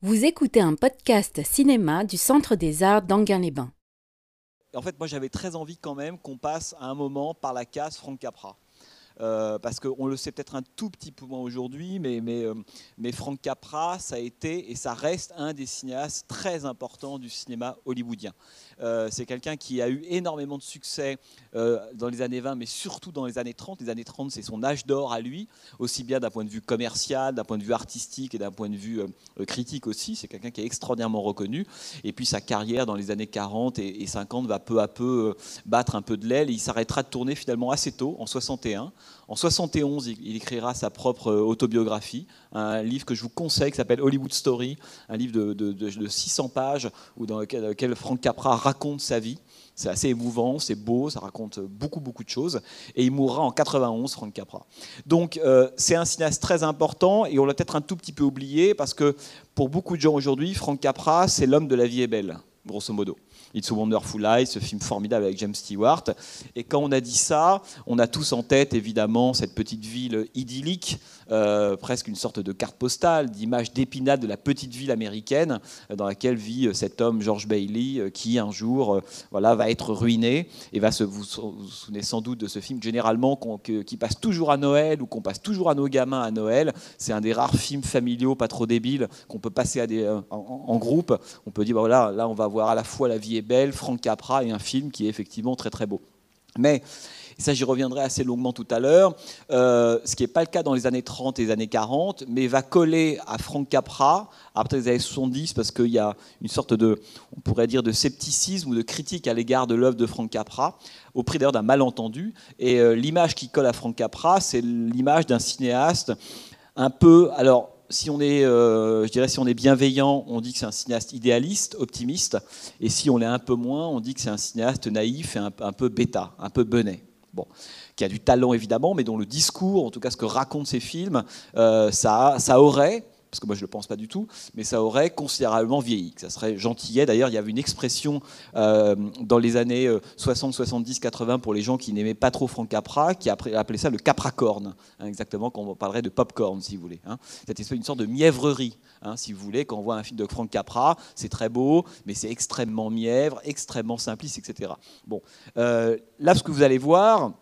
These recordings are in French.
Vous écoutez un podcast cinéma du Centre des Arts d'Anguin-les-Bains. En fait, moi j'avais très envie quand même qu'on passe à un moment par la case Franck Capra. Euh, parce qu'on le sait peut-être un tout petit peu moins aujourd'hui, mais, mais, euh, Capra, ça a été et ça reste un des cinéastes très importants du cinéma hollywoodien. Euh, c'est quelqu'un qui a eu énormément de succès dans les années 20, mais surtout dans les années 30. Les années 30, c'est son âge d'or à lui, aussi bien d'un point de vue commercial, d'un point de vue artistique et d'un point de vue critique aussi. C'est quelqu'un qui est extraordinairement reconnu. Et puis sa carrière dans les années 40 et, et 50 va peu à peu battre un peu de l'aile. Il s'arrêtera de tourner finalement assez tôt, en 61. En 71, il écrira sa propre euh, autobiographie, un livre que je vous conseille qui s'appelle Hollywood Story, un livre de, 600 pages où dans lequel, Frank Capra raconte sa vie. C'est assez émouvant, c'est beau, ça raconte beaucoup, beaucoup de choses. Et il mourra en 91, Frank Capra. Donc, euh, c'est un cinéaste très important et on l'a peut-être un tout petit peu oublié parce que pour beaucoup de gens aujourd'hui, Frank Capra, c'est l'homme de la vie est belle, grosso modo. It's a Wonderful Life, ce film formidable avec James Stewart. Et quand on a dit ça, on a tous en tête évidemment cette petite ville idyllique, euh, presque une sorte de carte postale, d'image d'épinade de la petite ville américaine euh, dans laquelle vit euh, cet homme George Bailey qui un jour voilà, va être ruiné et va se, vous vous souvenez sans doute de ce film généralement qui passe toujours à Noël ou qu'on passe toujours à nos gamins à Noël. C'est un des rares films familiaux pas trop débiles qu'on peut passer en, groupe. On peut dire bah voilà, là on va voir à la fois la vie belle, Frank Capra et un film qui est effectivement très très beau. Mais, et ça j'y reviendrai assez longuement tout à l'heure, euh, ce qui n'est pas le cas dans les années 30 et les années 40, mais va coller à Frank Capra après les années 70 parce qu'il y a une sorte de, on pourrait dire, de scepticisme ou de critique à l'égard de l'œuvre de Frank Capra, au prix d'ailleurs d'un malentendu. Et euh, l'image qui colle à Frank Capra, c'est l'image d'un cinéaste un peu, alors si on est, euh, je dirais, si on est bienveillant, on dit que c'est un cinéaste idéaliste, optimiste, et si on l'est un peu moins, on dit que c'est un cinéaste naïf et un, peu bêta, un peu benet. Bon, qui a du talent évidemment, mais dont le discours, en tout cas ce que racontent ses films, euh, ça, ça aurait, parce que moi je ne le pense pas du tout, mais ça aurait considérablement vieilli. Ça serait gentillet. D'ailleurs, il y avait une expression euh, dans les années 60, 70, 80 pour les gens qui n'aimaient pas trop Frank Capra, qui appelait ça le capracorn, hein, exactement, quand on parlerait de popcorn, si vous voulez. Hein. C'était une sorte de mièvrerie, hein, si vous voulez, quand on voit un film de Frank Capra, c'est très beau, mais c'est extrêmement mièvre, extrêmement simpliste, etc. Bon, euh, là, ce que vous allez voir,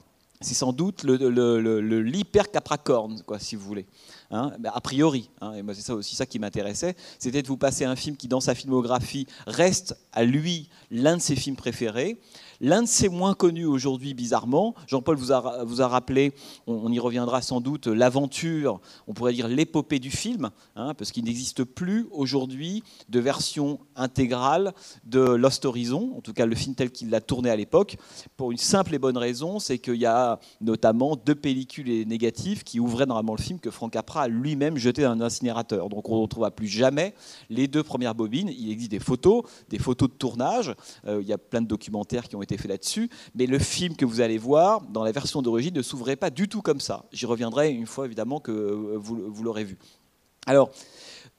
c'est sans doute l'hyper-capracorn, si vous voulez. Hein, a priori, hein, et moi c'est ça aussi ça qui m'intéressait, c'était de vous passer un film qui dans sa filmographie reste à lui l'un de ses films préférés, L'un de ses moins connus aujourd'hui, bizarrement, Jean-Paul vous a, vous a rappelé, on, y reviendra sans doute, l'aventure, on pourrait dire l'épopée du film, hein, parce qu'il n'existe plus aujourd'hui de version intégrale de Lost Horizon, en tout cas le film tel qu'il l'a tourné à l'époque, pour une simple et bonne raison, c'est qu'il y a notamment deux pellicules négatives qui ouvraient normalement le film que Frank Capra lui-même jeté dans un incinérateur. Donc on ne retrouvera plus jamais les deux premières bobines. Il existe des photos, des photos de tournage. Euh, il y a plein de documentaires qui ont été fait là-dessus, mais le film que vous allez voir dans la version d'origine ne s'ouvrait pas du tout comme ça. J'y reviendrai une fois évidemment que vous, vous l'aurez vu. Alors,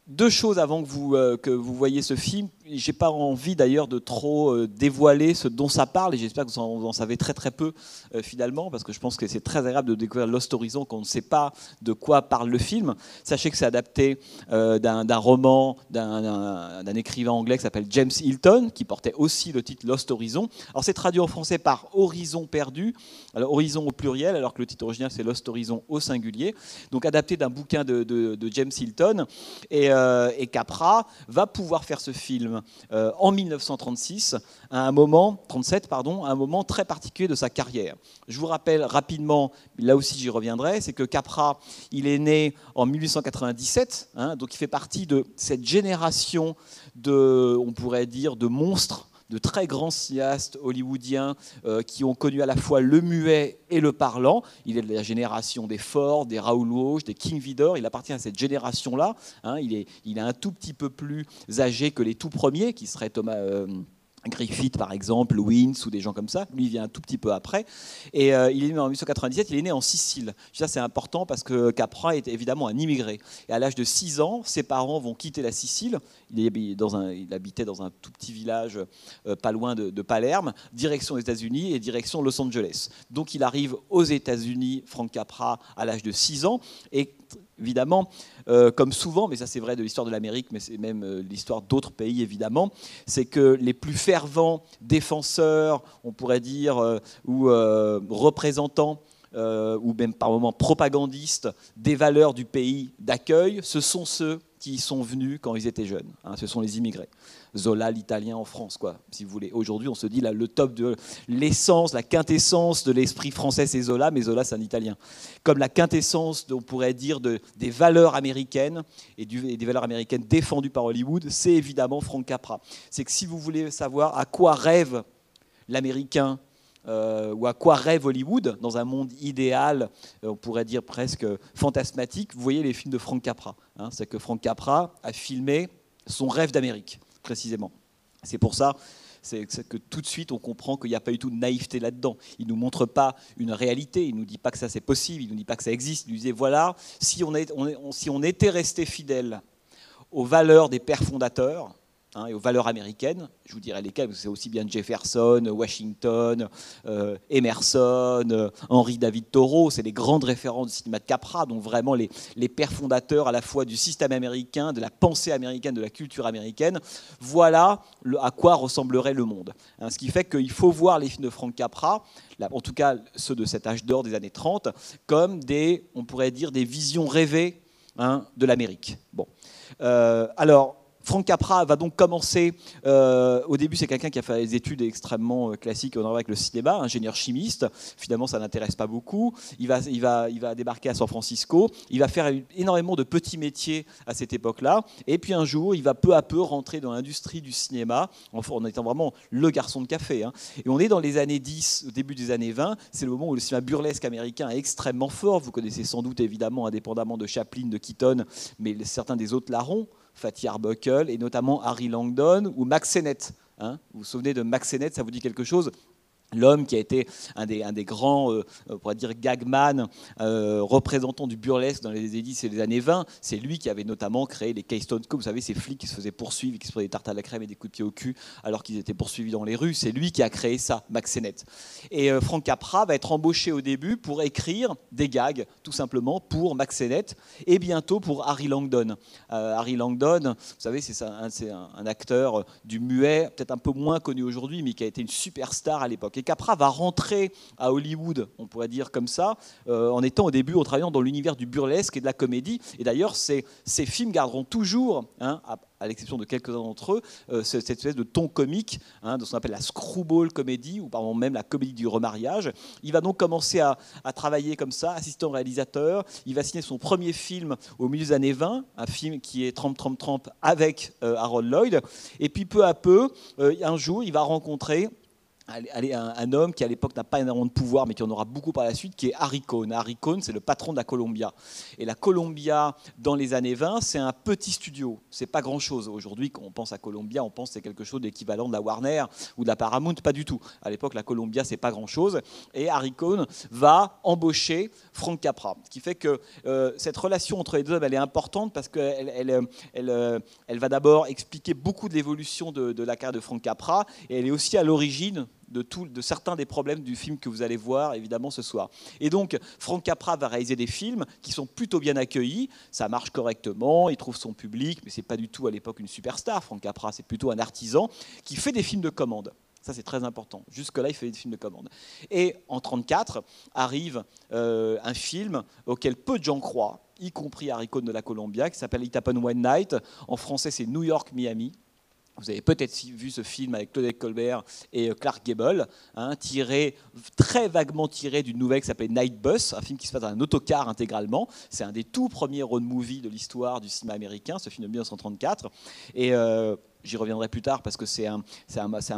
deux choses avant que vous, euh, que vous voyez ce film. J'ai pas envie d'ailleurs de trop euh, dévoiler ce dont ça parle et j'espère que vous en, savez très très peu euh, finalement parce que je pense que c'est très agréable de découvrir Lost Horizon quand on ne sait pas de quoi parle le film. Sachez que c'est adapté d'un roman d'un écrivain anglais qui s'appelle James Hilton qui portait aussi le titre Lost Horizon. Alors c'est traduit en français par Horizon perdu, alors Horizon au pluriel alors que le titre original c'est Lost Horizon au singulier. Donc adapté d'un bouquin de, James Hilton euh, et Capra va pouvoir faire ce film euh, en 1936, à un moment, 37 pardon, à un moment très particulier de sa carrière. Je vous rappelle rapidement, là aussi j'y reviendrai, c'est que Capra, il est né en 1897, hein, donc il fait partie de cette génération de, on pourrait dire, de monstres de très grands cinéastes hollywoodiens euh, qui ont connu à la fois le muet et le parlant. Il est de la génération des Ford, des Raoul Walsh, des King Vidor. Il appartient à cette génération-là. Hein. il, est, il un tout petit peu plus âgé que les tout premiers, qui seraient Thomas. Euh, Griffith, par exemple, Wins ou des gens comme ça. Lui, il vient un tout petit peu après. Et euh, il est né en 1897, il est né en Sicile. Ça, c'est important parce que Capra est évidemment un immigré. Et à l'âge de 6 ans, ses parents vont quitter la Sicile. Il, habitait dans un tout petit village euh, pas loin de, Palerme, direction les États-Unis et direction Los Angeles. Donc, il arrive aux États-Unis, Frank Capra, à l'âge de 6 ans. Et évidemment, euh, comme souvent, mais ça c'est vrai de l'histoire de l'Amérique, mais c'est même euh, l'histoire d'autres pays, évidemment, c'est que les plus fervents défenseurs, on pourrait dire, euh, ou représentants, ou même par moments propagandistes des valeurs du pays d'accueil, ce sont ceux qui sont venus quand ils étaient jeunes. Hein, ce sont les immigrés. Zola, l'italien en France, quoi, si vous voulez. Aujourd'hui, on se dit là, le top de l'essence, la quintessence de l'esprit français, c'est Zola, mais Zola, c'est un italien. Comme la quintessence, on pourrait dire, de, des valeurs américaines et, des valeurs américaines défendues par Hollywood, c'est évidemment Frank Capra. C'est que si vous voulez savoir à quoi rêve l'américain euh, ou à quoi rêve Hollywood dans un monde idéal, euh, on pourrait dire presque fantasmatique, vous voyez les films de Frank Capra. Hein. c'est que Frank Capra a filmé son rêve d'Amérique précisément. C'est pour ça que tout de suite on comprend qu'il n'y a pas du tout de naïveté là-dedans. Il ne nous montre pas une réalité, il ne nous dit pas que ça c'est possible, il ne nous dit pas que ça existe. Il nous disait voilà, si on était resté fidèle aux valeurs des pères fondateurs, Hein, et aux valeurs américaines. Je vous dirai lesquelles, c'est aussi bien Jefferson, Washington, euh, Emerson, euh, Henri David Thoreau, c'est les grandes références du cinéma de Capra, donc vraiment les, les, pères fondateurs à la fois du système américain, de la pensée américaine, de la culture américaine. Voilà à quoi ressemblerait le monde. Hein, ce qui fait qu'il faut voir les films de Frank Capra, en tout cas ceux de cet âge d'or des années 30, comme des, on pourrait dire, des visions rêvées hein, de l'Amérique. Bon. Euh, alors, Franck Capra va donc commencer, euh, au début c'est quelqu'un qui a fait des études extrêmement euh, classiques en avec le cinéma, ingénieur chimiste, finalement ça n'intéresse pas beaucoup, il va, il, va, il va débarquer à San Francisco, il va faire énormément de petits métiers à cette époque-là, et puis un jour il va peu à peu rentrer dans l'industrie du cinéma, en étant vraiment le garçon de café. Hein. Et on est dans les années 10, au début des années 20, c'est le moment où le cinéma burlesque américain est extrêmement fort, vous connaissez sans doute évidemment, indépendamment de Chaplin, de Keaton, mais certains des autres larrons, Fatih Arbuckle et notamment Harry Langdon ou Max Sennett. Hein. vous vous souvenez de Max Sennett, ça vous dit quelque chose? L'homme qui a été un des, grands, euh, on pourrait dire, gagman, euh, représentant du burlesque dans les 10 et les années 20, c'est lui qui avait notamment créé les Keystone Cops, vous savez, ces flics qui se faisaient poursuivre, qui se prenaient des tartes à la crème et des coups de pied au cul alors qu'ils étaient poursuivis dans les rues. C'est lui qui a créé ça, Max Sennett. Et euh, Frank Capra va être embauché au début pour écrire des gags, tout simplement, pour Max Sennett et bientôt pour Harry Langdon. Harry Langdon, vous savez, c'est un acteur du muet, peut-être un peu moins connu aujourd'hui, mais qui a été une superstar à l'époque. Et Capra va rentrer à Hollywood, on pourrait dire comme ça, euh, en étant au début, en travaillant dans l'univers du burlesque et de la comédie. Et d'ailleurs, ces, films garderont toujours, hein, à, l'exception de quelques-uns d'entre eux, euh, cette espèce de ton comique, hein, de ce qu'on appelle la screwball comédie, ou pardon, même la comédie du remariage. Il va donc commencer à, travailler comme ça, assistant réalisateur. Il va signer son premier film au milieu des années 20, un film qui est Trump, Trump, Trump avec euh, Harold Lloyd. Et puis peu à peu, un jour, il va rencontrer un, homme qui à l'époque n'a pas énormément de pouvoir, mais qui en aura beaucoup par la suite, qui est Harry Cohn. Harry Cohn, c'est le patron de la Columbia. Et la Columbia, dans les années 20, c'est un petit studio. C'est pas grand-chose. Aujourd'hui, quand on pense à Columbia, on pense que c'est quelque chose d'équivalent de la Warner ou de la Paramount. Pas du tout. À l'époque, la Columbia, c'est pas grand-chose. Et Harry Cohn va embaucher Frank Capra. Ce qui fait que euh, cette relation entre les deux hommes, elle est importante parce qu'elle elle, elle, elle, va d'abord expliquer beaucoup de l'évolution de, de la carrière de Frank Capra. Et elle est aussi à l'origine de, certains des problèmes du film que vous allez voir évidemment ce soir. Et donc Frank Capra va réaliser des films qui sont plutôt bien accueillis, ça marche correctement, il trouve son public, mais c'est pas du tout à l'époque une superstar. Frank Capra, c'est plutôt un artisan qui fait des films de commande. Ça, c'est très important. Jusque-là, il fait des films de commande. Et en 1934, arrive euh, un film auquel peu de gens croient, y compris Harry de la Columbia, qui s'appelle It Happened One Night. En français, c'est New York, Miami. Vous avez peut-être vu ce film avec Claudette Colbert et euh, Clark Gable, hein, tiré, très vaguement tiré d'une nouvelle qui s'appelle Night Bus, un film qui se passe dans un autocar intégralement. C'est un des tout premiers road movies de l'histoire du cinéma américain, ce film de 1934. Et euh, j'y reviendrai plus tard parce que c'est un,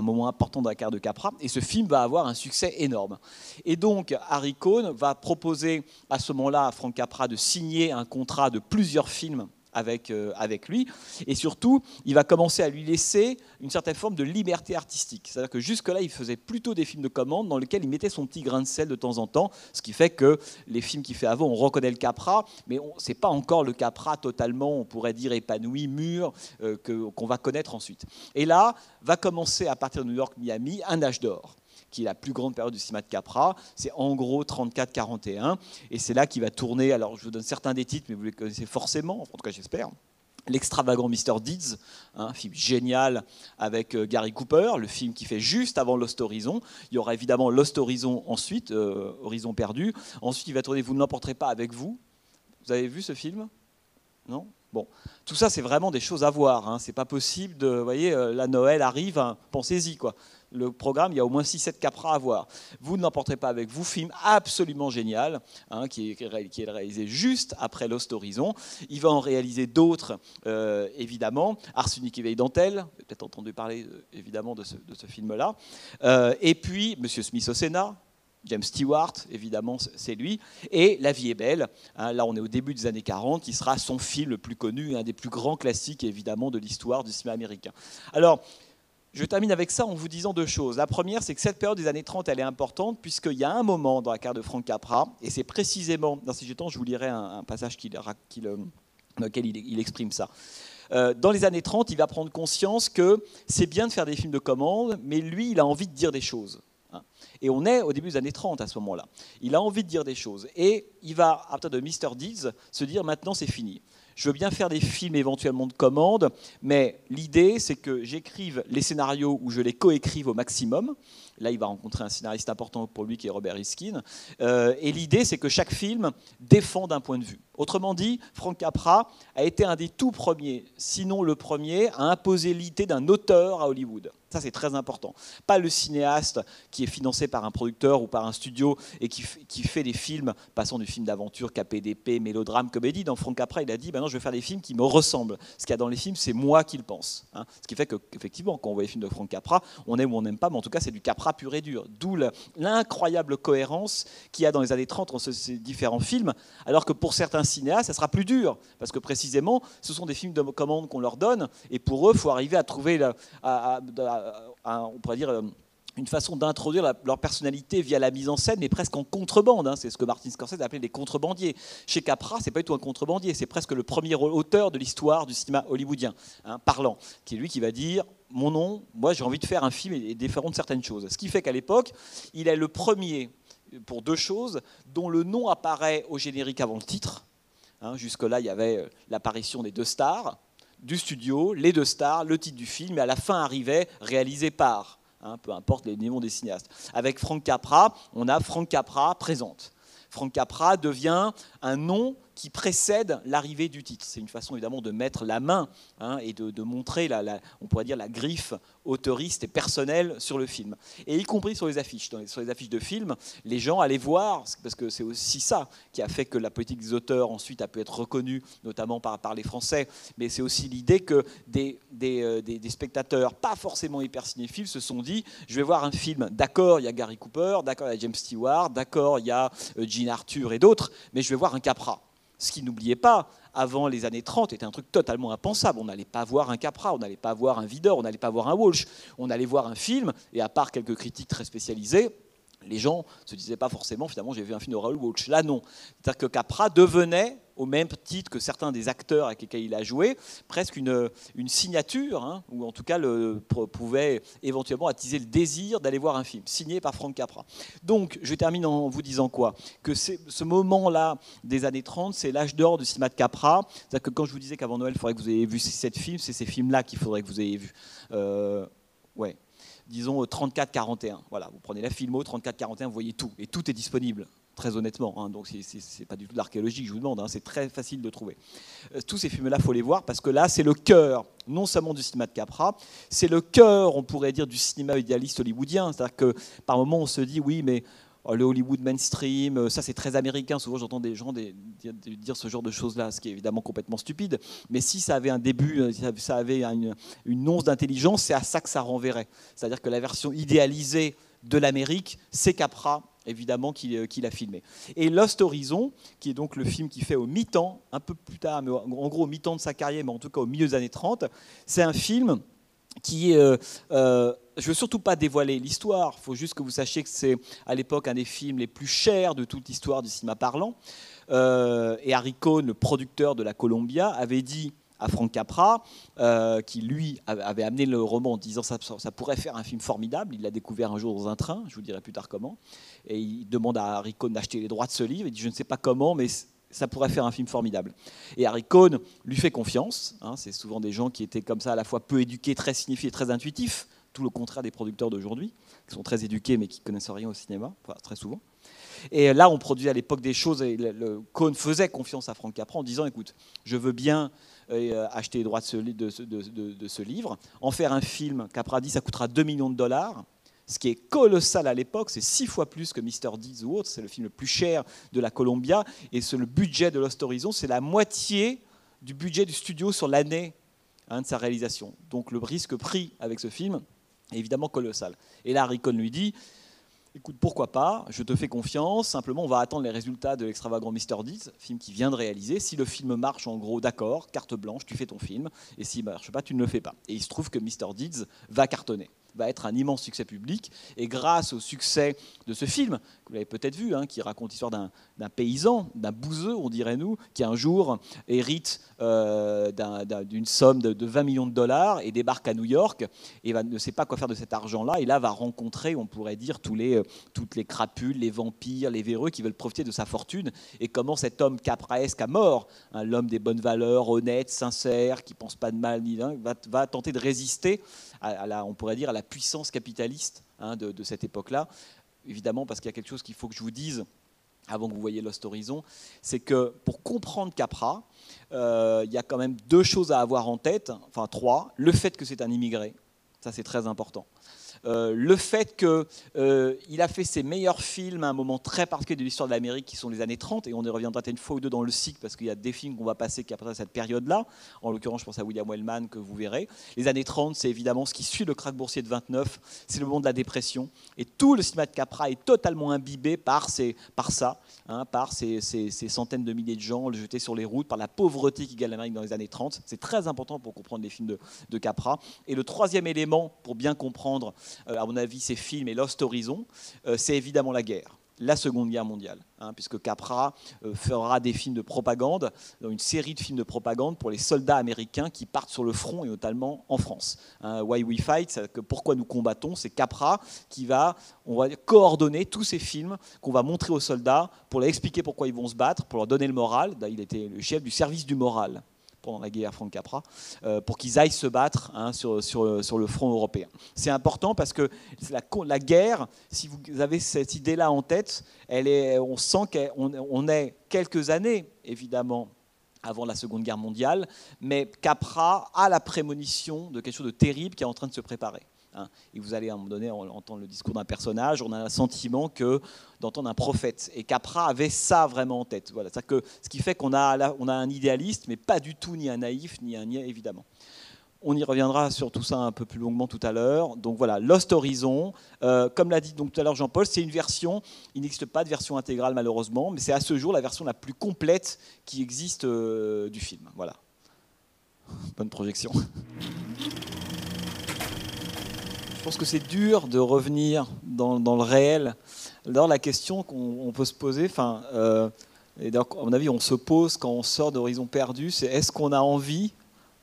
moment important dans la carrière de Capra. Et ce film va avoir un succès énorme. Et donc, Harry Cohn va proposer à ce moment-là à Frank Capra de signer un contrat de plusieurs films avec, euh, avec lui. Et surtout, il va commencer à lui laisser une certaine forme de liberté artistique. C'est-à-dire que jusque-là, il faisait plutôt des films de commande dans lesquels il mettait son petit grain de sel de temps en temps, ce qui fait que les films qu'il fait avant, on reconnaît le Capra, mais ce n'est pas encore le Capra totalement, on pourrait dire, épanoui, mûr, euh, qu'on va connaître ensuite. Et là, va commencer à partir de New York, Miami, un âge d'or qui est la plus grande période du cinéma de Capra. C'est en gros 34-41. Et c'est là qu'il va tourner. Alors, je vous donne certains des titres, mais vous les connaissez forcément, en tout cas, j'espère. L'extravagant Mr. Deeds, un film génial avec euh, Gary Cooper, le film qui fait juste avant Lost Horizon. Il y aura évidemment Lost Horizon ensuite, euh, Horizon perdu. Ensuite, il va tourner Vous ne l'emporterez pas avec vous. Vous avez vu ce film? Non? Bon, tout ça, c'est vraiment des choses à voir. Hein. C'est pas possible de, vous voyez, euh, la Noël arrive, hein. pensez-y, quoi le programme, il y a au moins 6-7 capras à voir. Vous ne l'emporterez pas avec vous, film absolument génial, hein, qui, est, réalisé juste après Lost Horizon. Il va en réaliser d'autres, euh, évidemment. Arsenic et Veille Dentelle, peut-être entendu parler euh, évidemment de ce, film-là. Euh, et puis, Monsieur Smith au Sénat, James Stewart, évidemment, c'est lui. Et La vie est belle, hein, là on est au début des années 40, qui sera son film le plus connu, un des plus grands classiques évidemment de l'histoire du cinéma américain. Alors, je termine avec ça en vous disant deux choses. La première, c'est que cette période des années 30, elle est importante, puisqu'il y a un moment dans la carte de Franck Capra, et c'est précisément, dans ces temps, je vous lirai un, passage euh, dans lequel il, exprime ça. Euh, dans les années 30, il va prendre conscience que c'est bien de faire des films de commande, mais lui, il a envie de dire des choses. Hein. Et on est au début des années 30 à ce moment-là. Il a envie de dire des choses. Et il va, à partir de Mr. Deeds, se dire maintenant c'est fini je veux bien faire des films éventuellement de commande, mais l'idée, c'est que j'écrive les scénarios ou je les coécrive au maximum. Là, il va rencontrer un scénariste important pour lui qui est Robert Riskin. Euh, et l'idée, c'est que chaque film défende un point de vue. Autrement dit, Frank Capra a été un des tout premiers, sinon le premier, à imposer l'idée d'un auteur à Hollywood. Ça, c'est très important. Pas le cinéaste qui est financé par un producteur ou par un studio et qui, fait des films, passant du film d'aventure, KPDP, mélodrame, comédie. Dans Frank Capra, il a dit, maintenant, je vais faire des films qui me ressemblent. Ce qu'il y a dans les films, c'est moi qui le pense. Hein. Ce qui fait qu'effectivement, quand on voit les films de Frank Capra, on aime ou on n'aime pas, mais en tout cas, c'est du Capra pur et dur. D'où l'incroyable cohérence qu'il y a dans les années 30 entre ces différents films, alors que pour certains cinéastes, ça sera plus dur, parce que précisément, ce sont des films de commande qu'on leur donne, et pour eux, il faut arriver à trouver, on pourrait dire, une façon d'introduire leur personnalité via la mise en scène, mais presque en contrebande. Hein. C'est ce que Martin Scorsese appelait les contrebandiers. Chez Capra, c'est pas du tout un contrebandier, c'est presque le premier auteur de l'histoire du cinéma hollywoodien, hein, parlant, qui est lui qui va dire mon nom, moi j'ai envie de faire un film et différent de certaines choses. Ce qui fait qu'à l'époque, il est le premier pour deux choses dont le nom apparaît au générique avant le titre. Hein, jusque-là, il y avait euh, l'apparition des deux stars du studio, les deux stars, le titre du film, et à la fin arrivait réalisé par, hein, peu importe les noms des cinéastes. Avec Frank Capra, on a Frank Capra présente. Frank Capra devient un nom qui précède l'arrivée du titre. C'est une façon évidemment de mettre la main hein, et de, montrer, la, on pourrait dire, la griffe autoriste et personnelle sur le film. Et y compris sur les affiches. sur les affiches de films, les gens allaient voir, parce que c'est aussi ça qui a fait que la politique des auteurs ensuite a pu être reconnue, notamment par, les Français, mais c'est aussi l'idée que des, des, euh, des, des, spectateurs, pas forcément hyper cinéphiles, se sont dit, je vais voir un film, d'accord, il y a Gary Cooper, d'accord, il y a James Stewart, d'accord, il y a euh, Gene Arthur et d'autres, mais je vais voir un Capra. Ce qui, n'oubliez pas, avant les années 30, était un truc totalement impensable. On n'allait pas voir un Capra, on n'allait pas voir un Videur, on n'allait pas voir un Walsh. On allait voir un film, et à part quelques critiques très spécialisées, les gens se disaient pas forcément, finalement, j'ai vu un film de Raoul Walsh. Là, non. C'est-à-dire que Capra devenait au même titre que certains des acteurs avec lesquels il a joué, presque une, une signature, hein, ou en tout cas le, pouvait éventuellement attiser le désir d'aller voir un film, signé par Frank Capra. Donc, je termine en vous disant quoi? Que ce moment-là des années 30, c'est l'âge d'or du cinéma de Capra. C'est-à-dire que quand je vous disais qu'avant Noël, il faudrait que vous ayez vu ces sept films, c'est ces films-là qu'il faudrait que vous ayez vu. Euh, ouais disons 34-41. Voilà, vous prenez la filmo 34-41, vous voyez tout. Et tout est disponible très honnêtement. Hein, donc, ce n'est pas du tout de l'archéologie je vous demande, hein, c'est très facile de trouver. Euh, tous ces films-là, il faut les voir parce que là, c'est le cœur, non seulement du cinéma de Capra, c'est le cœur, on pourrait dire, du cinéma idéaliste hollywoodien. C'est-à-dire que par moments, on se dit, oui, mais le Hollywood mainstream, euh, ça c'est très américain. Souvent j'entends des gens dire ce genre de choses-là, ce qui est évidemment complètement stupide. Mais si ça avait un début, euh, si ça avait une, once d'intelligence, c'est à ça que ça renverrait. C'est-à-dire que la version idéalisée de l'Amérique, c'est Capra évidemment qu'il a filmé. Et Lost Horizon, qui est donc le film qui fait au mi-temps, un peu plus tard, mais en gros au mi-temps de sa carrière, mais en tout cas au milieu des années 30, c'est un film qui est... Euh, euh, je veux surtout pas dévoiler l'histoire, il faut juste que vous sachiez que c'est à l'époque un des films les plus chers de toute l'histoire du cinéma parlant. Euh, et Harry Cohn, le producteur de la Columbia, avait dit à Frank Capra, euh, qui lui avait amené le roman en disant ça, ça pourrait faire un film formidable. Il l'a découvert un jour dans un train, je vous dirai plus tard comment. Et il demande à Harry Cohn d'acheter les droits de ce livre. Il dit Je ne sais pas comment, mais ça pourrait faire un film formidable. Et Harry Cohn lui fait confiance. Hein. c'est souvent des gens qui étaient comme ça, à la fois peu éduqués, très signifiés, très intuitifs, tout le contraire des producteurs d'aujourd'hui, qui sont très éduqués mais qui connaissent rien au cinéma, très souvent. Et là, on produit à l'époque des choses, et le, Cohn faisait confiance à Frank Capra en disant, écoute, je veux bien euh, acheter les droits de ce, livre, en faire un film, Capra dit, ça coûtera 2 millions de dollars, ce qui est colossal à l'époque, c'est six fois plus que Mr. Deeds ou autre, c'est le film le plus cher de la Columbia, et le budget de Lost Horizon, c'est la moitié du budget du studio sur l'année hein, de sa réalisation. Donc le risque pris avec ce film évidemment colossal. Et là, Cohn lui dit, écoute, pourquoi pas, je te fais confiance, simplement on va attendre les résultats de l'extravagant Mr. Deeds, film qui vient de réaliser. Si le film marche, en gros, d'accord, carte blanche, tu fais ton film, et s'il ne marche pas, tu ne le fais pas. Et il se trouve que Mr. Deeds va cartonner va être un immense succès public. Et grâce au succès de ce film, vous l'avez peut-être vu, hein, qui raconte l'histoire d'un paysan, d'un bouseux, on dirait nous, qui un jour hérite euh, d'une somme de, 20 millions de dollars et débarque à New York et ne sait pas quoi faire de cet argent-là. Et là va rencontrer, on pourrait dire, tous les, euh, toutes les crapules, les vampires, les véreux qui veulent profiter de sa fortune. Et comment cet homme capraesque à mort, hein, l'homme des bonnes valeurs, honnête, sincère, qui pense pas de mal ni d'un, va, tenter de résister à, la, on pourrait dire, à la puissance capitaliste hein, de, cette époque-là. Évidemment, parce qu'il y a quelque chose qu'il faut que je vous dise avant que vous voyez Lost Horizon, c'est que pour comprendre Capra, euh, il y a quand même deux choses à avoir en tête, enfin trois. Le fait que c'est un immigré, ça c'est très important. Euh, le fait qu'il euh, a fait ses meilleurs films à un moment très particulier de l'histoire de l'Amérique, qui sont les années 30, et on y reviendra une fois ou deux dans le cycle, parce qu'il y a des films qu'on va passer qui après cette période-là. En l'occurrence, je pense à William Wellman, que vous verrez. Les années 30, c'est évidemment ce qui suit le krach boursier de 29, c'est le moment de la dépression. Et tout le cinéma de Capra est totalement imbibé par, ces, par ça, hein, par ces, centaines de milliers de gens jetés sur les routes, par la pauvreté qui gagne l'Amérique dans les années 30. C'est très important pour comprendre les films de, Capra. Et le troisième élément, pour bien comprendre à mon avis, ces films et Lost Horizon, euh, c'est évidemment la guerre la Seconde Guerre mondiale, hein, puisque Capra euh, fera des films de propagande, une série de films de propagande pour les soldats américains qui partent sur le front et notamment en France. Hein, Why We Fight, que pourquoi nous combattons, c'est Capra qui va, on va coordonner tous ces films qu'on va montrer aux soldats pour leur expliquer pourquoi ils vont se battre, pour leur donner le moral. Il était le chef du service du moral la guerre Franck Capra, euh, pour qu'ils aillent se battre hein, sur, sur, sur, le front européen. C'est important parce que la, la, guerre, si vous avez cette idée-là en tête, elle est, on sent qu'on on est quelques années, évidemment, avant la Seconde Guerre mondiale, mais Capra a la prémonition de quelque chose de terrible qui est en train de se préparer. Hein. Et vous allez à un moment donné entendre le discours d'un personnage, on a un sentiment que d'entendre un prophète. Et Capra avait ça vraiment en tête. Voilà, que, ce qui fait qu'on a, on a un idéaliste, mais pas du tout ni un naïf, ni un niais, évidemment. On y reviendra sur tout ça un peu plus longuement tout à l'heure. Donc voilà, Lost Horizon, euh, comme l'a dit donc tout à l'heure Jean-Paul, c'est une version, il n'existe pas de version intégrale malheureusement, mais c'est à ce jour la version la plus complète qui existe euh, du film. Voilà. Bonne projection. Je pense que c'est dur de revenir dans, le réel. Alors la question qu'on peut se poser, enfin, euh, et à mon avis on se pose quand on sort d'Horizon perdu, c'est est-ce qu'on a envie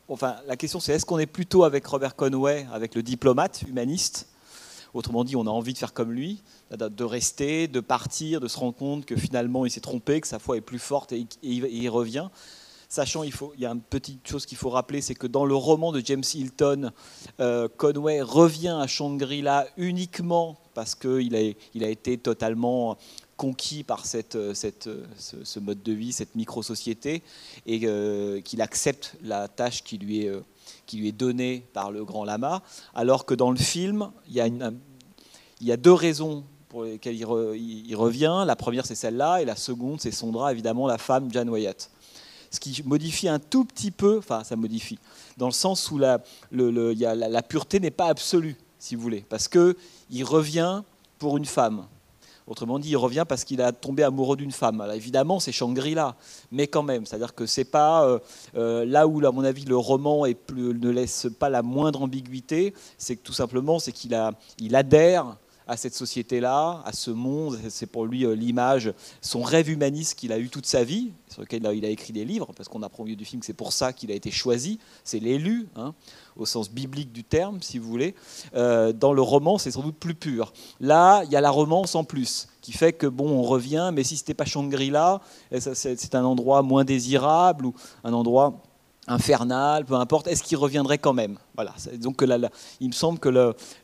Enfin, la question c'est est-ce qu'on est plutôt avec Robert Conway, avec le diplomate humaniste Autrement dit, on a envie de faire comme lui, de rester, de partir, de se rendre compte que finalement il s'est trompé, que sa foi est plus forte et, il revient. Sachant, il, y a une petite chose qu'il faut rappeler, c'est que dans le roman de James Hilton, euh, Conway revient à Shangri-La uniquement parce qu'il a, été totalement conquis par cette, cette, ce, mode de vie, cette micro-société, et euh, qu'il accepte la tâche qui lui, est, donnée par le grand lama, alors que dans le film, il y a, deux raisons pour lesquelles il, il revient. La première, c'est celle-là, et la seconde, c'est Sondra, évidemment, la femme, Jan Wyatt ce qui modifie un tout petit peu, enfin ça modifie, dans le sens où la, la, pureté n'est pas absolue, si vous voulez, parce qu'il revient pour une femme. Autrement dit, il revient parce qu'il a tombé amoureux d'une femme. Alors, évidemment, c'est Shangri-La, mais quand même, c'est-à-dire que c'est pas euh, euh, là où, à mon avis, le roman ne laisse pas la moindre ambiguïté, c'est que tout simplement, c'est qu'il il adhère à cette société-là, à ce monde. C'est pour lui l'image, son rêve humaniste qu'il a eu toute sa vie, sur lequel il a écrit des livres, parce qu'on apprend au milieu du film que c'est pour ça qu'il a été choisi. C'est l'élu, hein, au sens biblique du terme, si vous voulez. dans le roman, c'est sans doute plus pur. Là, il y a la romance en plus, qui fait que bon, on revient, mais si c'était pas Shangri-La, c'est un endroit moins désirable ou un endroit infernal, peu importe, est-ce qu'il reviendrait quand même? Voilà. Il me semble que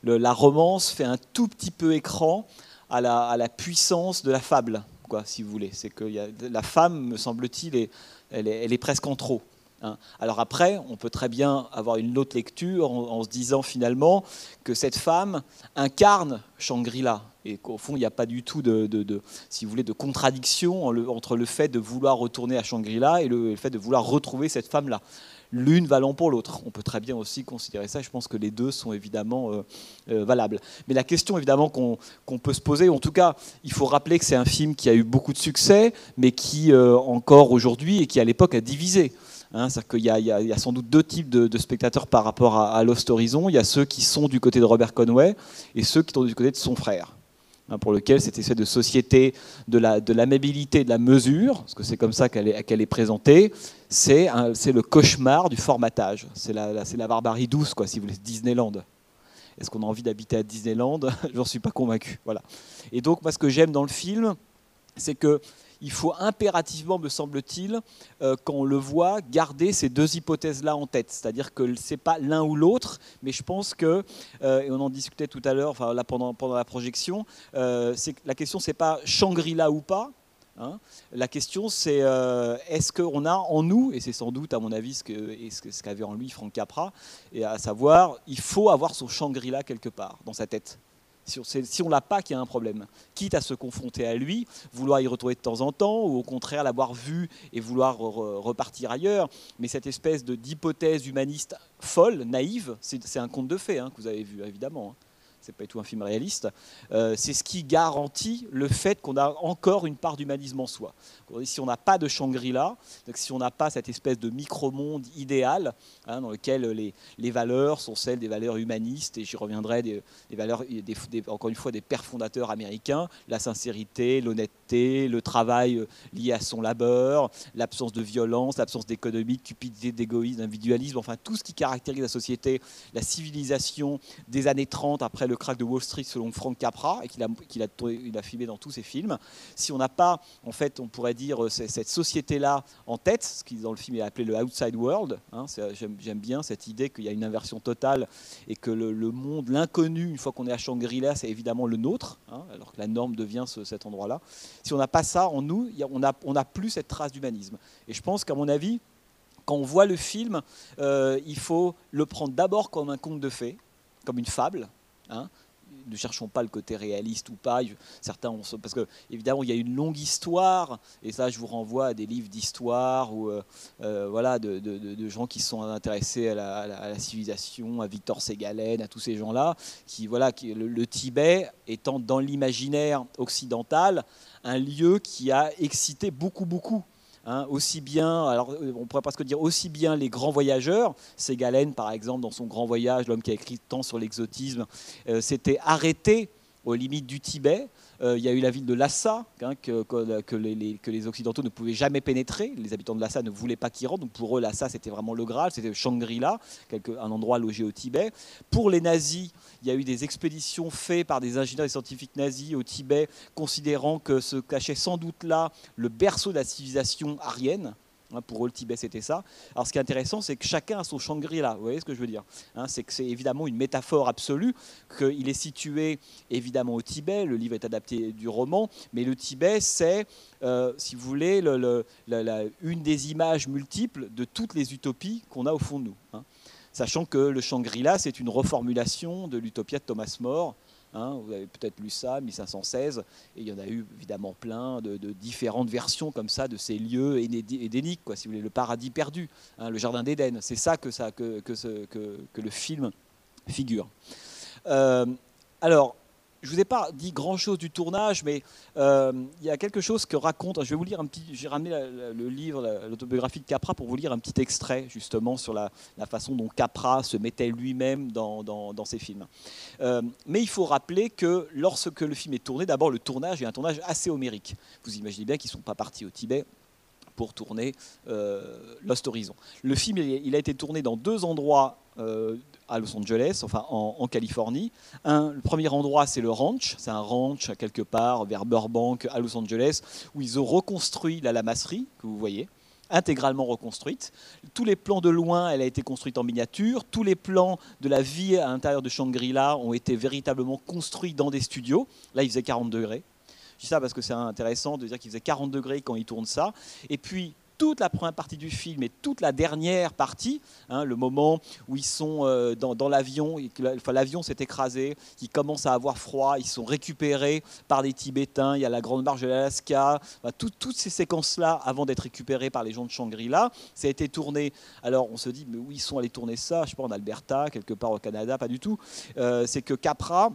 la romance fait un tout petit peu écran à la, puissance de la fable, quoi, si vous voulez. C'est que la femme, me semble-t-il, elle est presque en trop. Hein. Alors après, on peut très bien avoir une autre lecture en, se disant finalement que cette femme incarne Shangri-La et qu'au fond, il n'y a pas du tout de, si vous voulez, de contradiction entre le fait de vouloir retourner à Shangri-La et le, fait de vouloir retrouver cette femme-là. L'une valant pour l'autre. On peut très bien aussi considérer ça. Je pense que les deux sont évidemment euh, euh, valables. Mais la question évidemment qu'on peut se poser, en tout cas, il faut rappeler que c'est un film qui a eu beaucoup de succès, mais qui euh, encore aujourd'hui et qui à l'époque a divisé. Hein, qu'il y, a sans doute deux types de, spectateurs par rapport à, Lost Horizon. Il y a ceux qui sont du côté de Robert Conway et ceux qui sont du côté de son frère, hein, pour lequel cette espèce de société de l'amabilité, la, de, de la mesure, parce que c'est comme ça qu'elle est, présentée, c'est le cauchemar du formatage. C'est la, barbarie douce, quoi, si vous voulez, Disneyland. Est-ce qu'on a envie d'habiter à Disneyland? J'en suis pas convaincu. Voilà. Et donc, moi, ce que j'aime dans le film, c'est que il faut impérativement, me semble-t-il, euh, quand on le voit, garder ces deux hypothèses-là en tête. C'est-à-dire que ce n'est pas l'un ou l'autre, mais je pense que, euh, et on en discutait tout à l'heure, pendant, la projection, euh, la question, c'est pas Shangri-La ou pas, Hein. la question, c'est est-ce qu'on a en nous, et c'est sans doute à mon avis ce qu'avait en lui Franck Capra, et à savoir, il faut avoir son Shangri-La quelque part dans sa tête. Si on l'a pas, qu'il y a un problème. Quitte à se confronter à lui, vouloir y retrouver de temps en temps, ou au contraire l'avoir vu et vouloir repartir ailleurs. Mais cette espèce d'hypothèse humaniste folle, naïve, c'est un conte de fées hein, que vous avez vu, évidemment. Hein c'est pas du tout un film réaliste, euh, c'est ce qui garantit le fait qu'on a encore une part d'humanisme en soi. Si on n'a pas de Shangri-La, si on n'a pas cette espèce de micro-monde idéal hein, dans lequel les, les, valeurs sont celles des valeurs humanistes, et j'y reviendrai, des, valeurs, encore une fois, des pères fondateurs américains, la sincérité, l'honnêteté, le travail euh, lié à son labeur, l'absence de violence, l'absence d'économie, de cupidité, d'égoïsme, d'individualisme, enfin tout ce qui caractérise la société, la civilisation des années 30 après le le crack de Wall Street selon Frank Capra et qu'il a, a, il a filmé dans tous ses films. Si on n'a pas, en fait, on pourrait dire, euh, cette société-là en tête, ce qui dans le film est appelé le outside world, hein, j'aime, bien cette idée qu'il y a une inversion totale et que le, monde, l'inconnu, une fois qu'on est à Shangri-La, c'est évidemment le nôtre, hein, alors que la norme devient cet endroit-là. Si on n'a pas ça en nous, on n'a a plus cette trace d'humanisme. Et je pense qu'à mon avis, quand on voit le film, euh, il faut le prendre d'abord comme un conte de fées, comme une fable, Hein. ne cherchons pas le côté réaliste ou pas. Certains parce que évidemment il y a une longue histoire et ça je vous renvoie à des livres d'histoire ou euh, euh, voilà de, gens qui sont intéressés à la, civilisation, à Victor Ségalen, à tous ces gens-là qui voilà le, Tibet étant dans l'imaginaire occidental un lieu qui a excité beaucoup beaucoup Hein, aussi bien, alors euh, on pourrait presque dire aussi bien les grands voyageurs, Ségalen par exemple dans son grand voyage, l'homme qui a écrit tant sur l'exotisme, euh, s'était arrêté aux limites du Tibet, il y a eu la ville de Lhasa, hein, que, que, les, Occidentaux ne pouvaient jamais pénétrer. Les habitants de Lhasa ne voulaient pas qu'ils rentrent. Donc pour eux, Lhasa, c'était vraiment le Graal, c'était Shangri-La, un endroit logé au Tibet. Pour les nazis, il y a eu des expéditions faites par des ingénieurs et scientifiques nazis au Tibet, considérant que se cachait sans doute là le berceau de la civilisation aryenne. Hein, pour eux, le Tibet, c'était ça. Alors, ce qui est intéressant, c'est que chacun a son Shangri-La. Vous voyez ce que je veux dire hein, C'est que c'est évidemment une métaphore absolue, qu'il est situé évidemment au Tibet. Le livre est adapté du roman, mais le Tibet, c'est, euh, si vous voulez, une des images multiples de toutes les utopies qu'on a au fond de nous. Hein. Sachant que le Shangri-La, c'est une reformulation de l'utopia de Thomas More, Hein, vous avez peut-être lu ça, 1516, et il y en a eu évidemment plein de, différentes versions comme ça de ces lieux édéniques, si vous voulez, le paradis perdu, hein, le jardin d'Éden. C'est ça que, ça que, que, que, le film figure. Euh, alors, je ne vous ai pas dit grand-chose du tournage, mais euh, il y a quelque chose que raconte. Je vais vous lire un petit. J'ai ramené le livre, l'autobiographie de Capra, pour vous lire un petit extrait justement sur la, façon dont Capra se mettait lui-même dans, ses films. Euh, mais il faut rappeler que lorsque le film est tourné, d'abord le tournage est un tournage assez homérique. Vous imaginez bien qu'ils ne sont pas partis au Tibet pour tourner euh, Lost Horizon. Le film il a été tourné dans deux endroits à Los Angeles, enfin en, Californie. Un, le premier endroit, c'est le ranch. C'est un ranch quelque part vers Burbank, à Los Angeles, où ils ont reconstruit la lamasserie que vous voyez intégralement reconstruite. Tous les plans de loin, elle a été construite en miniature. Tous les plans de la vie à l'intérieur de Shangri-La ont été véritablement construits dans des studios. Là, il faisait 40 degrés. Je dis ça parce que c'est intéressant de dire qu'il faisait 40 degrés quand il tourne ça. Et puis, toute la première partie du film et toute la dernière partie, hein, le moment où ils sont euh, dans, l'avion, l'avion s'est écrasé, ils commencent à avoir froid, ils sont récupérés par des Tibétains, il y a la Grande Marche de l'Alaska, toutes ces séquences-là, avant d'être récupérées par les gens de Shangri-La, ça a été tourné. Alors on se dit, mais où ils sont allés tourner ça? Je sais pas, en Alberta, quelque part au Canada, pas du tout. Euh, c'est que Capra,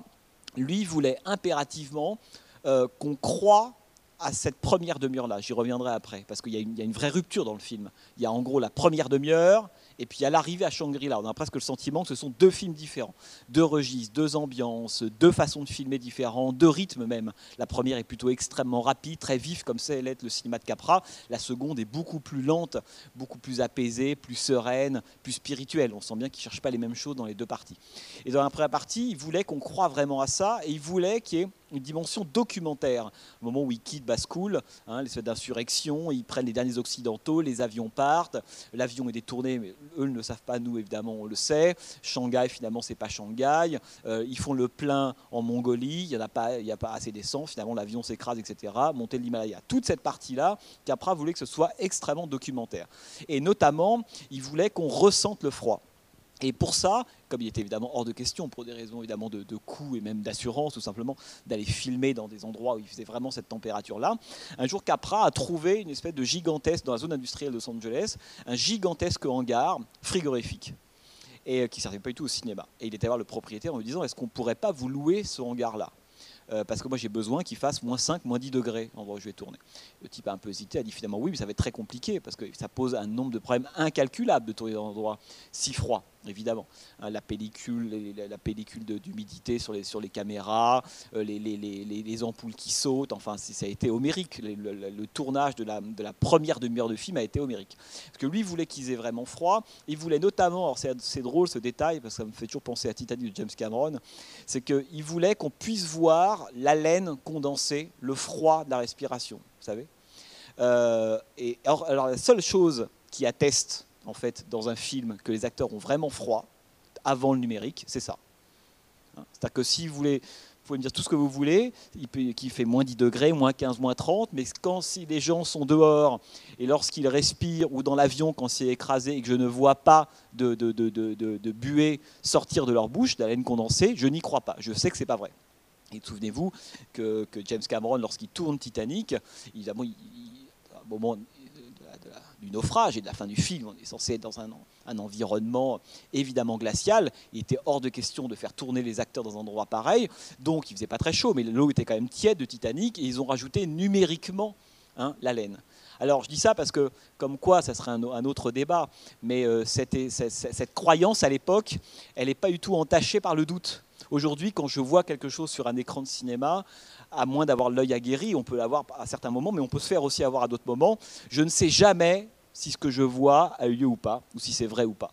lui, voulait impérativement euh, qu'on croit à cette première demi-heure-là. J'y reviendrai après, parce qu'il y, y, a une vraie rupture dans le film. Il y a en gros la première demi-heure, et puis à l'arrivée à Shangri-La, on a presque le sentiment que ce sont deux films différents, deux registres, deux ambiances, deux façons de filmer différents, deux rythmes même. La première est plutôt extrêmement rapide, très vif, comme c'est l'être le cinéma de Capra. La seconde est beaucoup plus lente, beaucoup plus apaisée, plus sereine, plus spirituelle. On sent bien qu'ils ne cherchent pas les mêmes choses dans les deux parties. Et dans la première partie, il voulait qu'on croit vraiment à ça, et il voulait qu'il y ait une dimension documentaire. Au moment où ils quittent Baskoul, hein, l'espèce d'insurrection, ils prennent les derniers occidentaux, les avions partent, l'avion est détourné, mais eux ne le savent pas, nous évidemment on le sait. Shanghai finalement c'est pas Shanghai. Euh, ils font le plein en Mongolie, il n'y a, pas, a pas assez d'essence, finalement l'avion s'écrase, etc. Monter l'Himalaya. Toute cette partie-là, Capra voulait que ce soit extrêmement documentaire. Et notamment, il voulait qu'on ressente le froid. Et pour ça, comme il était évidemment hors de question, pour des raisons évidemment de, coût et même d'assurance, tout simplement, d'aller filmer dans des endroits où il faisait vraiment cette température-là, un jour Capra a trouvé une espèce de gigantesque, dans la zone industrielle de Los Angeles, un gigantesque hangar frigorifique et euh, qui ne servait pas du tout au cinéma. Et il était voir le propriétaire en lui disant, est-ce qu'on ne pourrait pas vous louer ce hangar-là? Euh, parce que moi j'ai besoin qu'il fasse moins 5, moins 10 degrés en où je vais tourner. Le type a un peu hésité, a dit finalement oui, mais ça va être très compliqué parce que ça pose un nombre de problèmes incalculables de tourner dans un endroit si froid évidemment. Hein, la pellicule, la pellicule d'humidité sur les, sur les caméras, euh, les, les, les, ampoules qui sautent, enfin ça a été homérique. Le, tournage de la, de la première demi-heure de film a été homérique. Parce que lui voulait qu'ils aient vraiment froid. Il voulait notamment, c'est drôle ce détail, parce que ça me fait toujours penser à Titanic de James Cameron, c'est qu'il voulait qu'on puisse voir la laine condensée, le froid de la respiration, vous savez euh, et alors, alors, la seule chose qui atteste en fait, dans un film que les acteurs ont vraiment froid, avant le numérique, c'est ça. Hein, c'est-à-dire que si vous voulez, vous pouvez me dire tout ce que vous voulez, qui fait moins 10 degrés, moins 15, moins 30, mais quand si les gens sont dehors et lorsqu'ils respirent ou dans l'avion quand c'est écrasé et que je ne vois pas de, buée sortir de leur bouche, laine condensée, je n'y crois pas. Je sais que c'est pas vrai. Et souvenez-vous que, James Cameron, lorsqu'il tourne Titanic, évidemment, il, à un moment, du naufrage et de la fin du film. On est censé être dans un, environnement évidemment glacial. Il était hors de question de faire tourner les acteurs dans un endroit pareil. Donc il faisait pas très chaud, mais l'eau était quand même tiède de Titanic et ils ont rajouté numériquement hein, la laine. Alors je dis ça parce que, comme quoi, ça serait un, autre débat, mais euh, cette, cette, croyance à l'époque, elle n'est pas du tout entachée par le doute. Aujourd'hui, quand je vois quelque chose sur un écran de cinéma, à moins d'avoir l'œil aguerri, on peut l'avoir à certains moments, mais on peut se faire aussi avoir à d'autres moments. Je ne sais jamais si ce que je vois a eu lieu ou pas, ou si c'est vrai ou pas.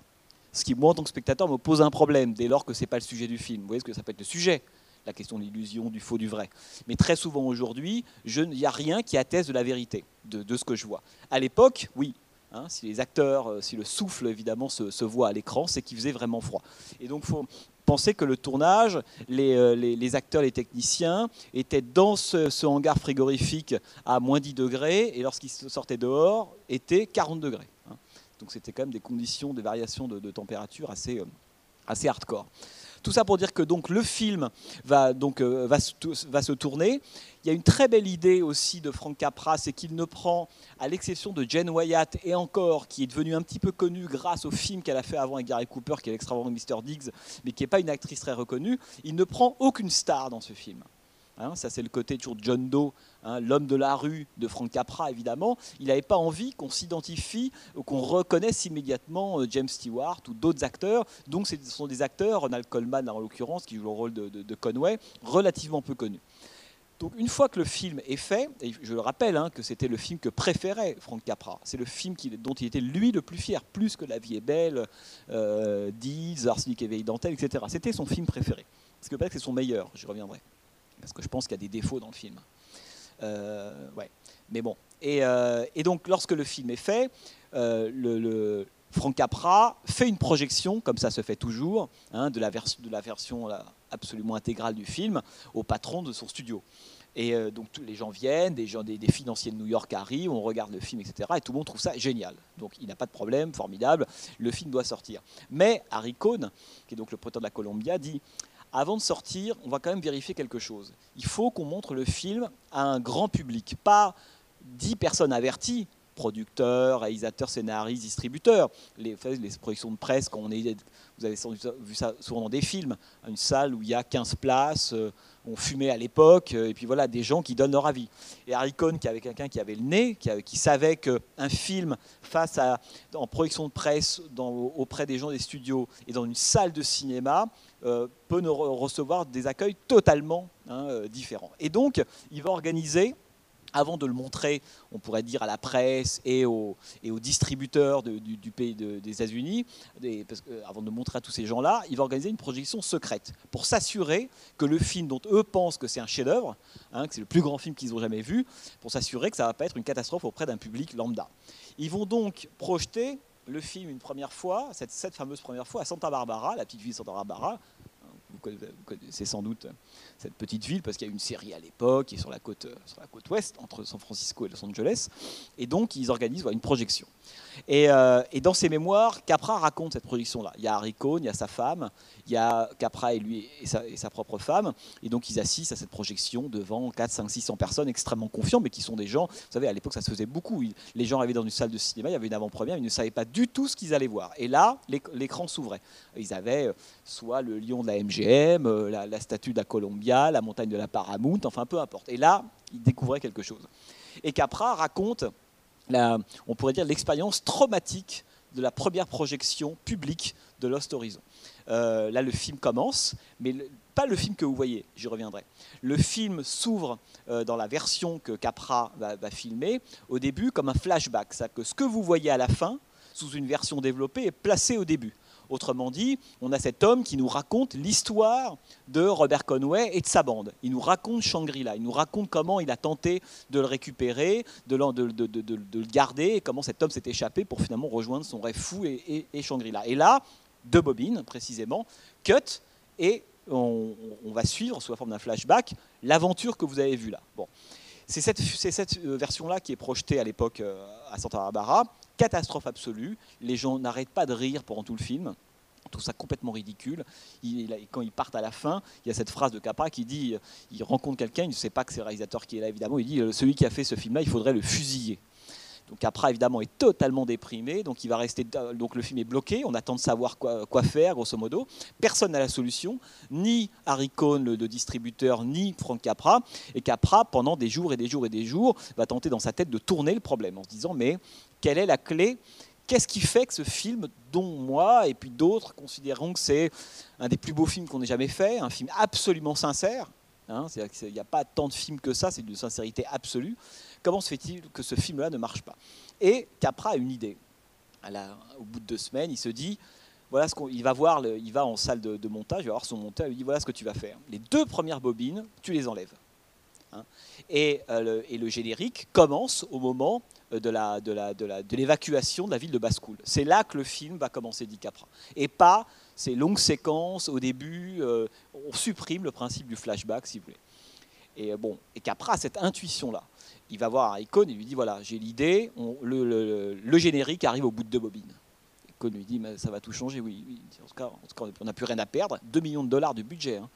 Ce qui, moi, en tant que spectateur, me pose un problème, dès lors que ce n'est pas le sujet du film. Vous voyez ce que ça peut être le sujet la question de l'illusion, du faux, du vrai. Mais très souvent aujourd'hui, il n'y a rien qui atteste de la vérité, de, ce que je vois. À l'époque, oui, hein, si les acteurs, euh, si le souffle évidemment se, voit à l'écran, c'est qu'il faisait vraiment froid. Et donc, faut, penser que le tournage, euh, les, acteurs, les techniciens étaient dans ce, hangar frigorifique à moins 10 degrés et lorsqu'ils sortaient dehors, étaient 40 degrés. Hein. Donc c'était quand même des conditions, des variations de, température assez, euh, assez hardcore. Tout ça pour dire que donc le film va donc va, va se tourner. Il y a une très belle idée aussi de Frank Capra, c'est qu'il ne prend, à l'exception de Jen Wyatt et encore, qui est devenue un petit peu connue grâce au film qu'elle a fait avant avec Gary Cooper, qui est l'extraordinaire Mr. Diggs, mais qui n'est pas une actrice très reconnue, il ne prend aucune star dans ce film. Hein, ça, c'est le côté toujours John Doe, hein, l'homme de la rue de Frank Capra, évidemment. Il n'avait pas envie qu'on s'identifie ou qu'on reconnaisse immédiatement euh, James Stewart ou d'autres acteurs. Donc, ce sont des acteurs, Ronald Coleman en l'occurrence, qui joue le rôle de, Conway, relativement peu connus. Donc, une fois que le film est fait, et je le rappelle hein, que c'était le film que préférait Frank Capra, c'est le film dont il était lui le plus fier, plus que La vie est belle, euh, Deeds, Arsenic et Dentelle, etc. C'était son film préféré. Ce que peut-être que c'est son meilleur, j'y reviendrai parce que je pense qu'il y a des défauts dans le film. Euh. Mais bon. Euh, et, donc, lorsque le film est fait, euh, Frank Capra fait une projection, comme ça se fait toujours, hein, de, la version absolument intégrale du film au patron de son studio. Et donc les gens viennent, des, financiers de New York arrivent, on regarde le film, etc. Et tout le monde trouve ça génial. Donc il n'a pas de problème, formidable, le film doit sortir. Mais Harry Cohn, qui est donc le président de la Columbia, dit avant de sortir, on va quand même vérifier quelque chose. Il faut qu'on montre le film à un grand public, pas 10 personnes averties, producteurs, réalisateurs, scénaristes, distributeurs. Les, les projections de presse, quand on est, vous avez vu ça souvent dans des films, une salle où il y a 15 places, euh, on fumait à l'époque, euh, et puis voilà, des gens qui donnent leur avis. Et Harry qui avait quelqu'un qui avait le nez, qui, savait qu'un film face à, en projection de presse auprès des gens des studios et dans une salle de cinéma, euh, peut recevoir des accueils totalement hein, euh, différents. Et donc, il va organiser avant de le montrer, on pourrait dire à la presse et aux, distributeurs du, pays des États-Unis, avant de le montrer à tous ces gens-là, il va organiser une projection secrète pour s'assurer que le film dont eux pensent que c'est un chef-d'œuvre, hein, que c'est le plus grand film qu'ils ont jamais vu, pour s'assurer que ça ne va pas être une catastrophe auprès d'un public lambda. Ils vont donc projeter le film une première fois, cette, fameuse première fois, à Santa Barbara, la petite ville de Santa Barbara, connaissez sans doute cette petite ville parce qu'il y a une série à l'époque qui est sur la côte, sur la côte ouest entre San Francisco et Los Angeles. Et donc ils organisent une projection. Euh, et, dans ses mémoires, Capra raconte cette projection-là. Il y a Harry Cohn, il y a sa femme, il y a Capra et lui et sa, propre femme. Et donc ils assistent à cette projection devant 4, 5, 600 personnes extrêmement confiants, mais qui sont des gens, vous savez, à l'époque ça se faisait beaucoup. Les gens arrivaient dans une salle de cinéma, il y avait une avant-première, ils ne savaient pas du tout ce qu'ils allaient voir. Et là, l'écran s'ouvrait. Ils avaient euh, soit le lion de la MGM, euh, la, la statue de la Columbia, la montagne de la Paramount, enfin peu importe. Et là, ils découvraient quelque chose. Et Capra raconte on pourrait dire, l'expérience traumatique de la première projection publique de Lost Horizon. Euh, là, le film commence, mais pas le film que vous voyez, j'y reviendrai. Le film s'ouvre euh, dans la version que Capra va, va, filmer au début comme un flashback, c'est-à-dire que ce que vous voyez à la fin, sous une version développée, est placé au début. Autrement dit, on a cet homme qui nous raconte l'histoire de Robert Conway et de sa bande. Il nous raconte Shangri-La, il nous raconte comment il a tenté de le récupérer, de, le garder, et comment cet homme s'est échappé pour finalement rejoindre son rêve fou et, Shangri-La. Et là, deux bobines précisément, cut, et on, va suivre sous la forme d'un flashback l'aventure que vous avez vue là. Bon. C'est cette, euh, version-là qui est projetée à l'époque euh, à Santa Barbara catastrophe absolue. Les gens n'arrêtent pas de rire pendant tout le film. Tout ça complètement ridicule. quand ils partent à la fin, il y a cette phrase de Capra qui dit il rencontre quelqu'un, il ne sait pas que c'est le réalisateur qui est là, évidemment. Il dit celui qui a fait ce film-là, il faudrait le fusiller. Donc Capra évidemment est totalement déprimé, donc il va rester donc le film est bloqué, on attend de savoir quoi, faire grosso modo. Personne n'a la solution, ni Harry Cohn le, distributeur, ni Frank Capra. Et Capra pendant des jours et des jours et des jours va tenter dans sa tête de tourner le problème en se disant mais quelle est la clé Qu'est-ce qui fait que ce film, dont moi et puis d'autres considérons que c'est un des plus beaux films qu'on ait jamais fait, un film absolument sincère, hein, il n'y a pas tant de films que ça, c'est d'une sincérité absolue. Comment se fait-il que ce film-là ne marche pas? Et Capra a une idée. au bout de deux semaines, il se dit voilà ce qu'il va voir, il va en salle de, montage, il va voir son monteur, il lui dit voilà ce que tu vas faire. Les deux premières bobines, tu les enlèves. Hein. euh, et, le générique commence au moment euh, de, la, de, la, de, l'évacuation de la ville de Baskoul. C'est là que le film va commencer, dit Capra. Et pas ces longues séquences au début, euh, on supprime le principe du flashback, si vous voulez. Et euh, bon, et Capra a cette intuition-là. Il va voir icône et lui dit voilà, j'ai l'idée, le, le, générique arrive au bout de deux bobines. Lui dit mais ça va tout changer, oui. En, tout cas, on n'a plus rien à perdre. 2 millions de dollars de budget. Hein.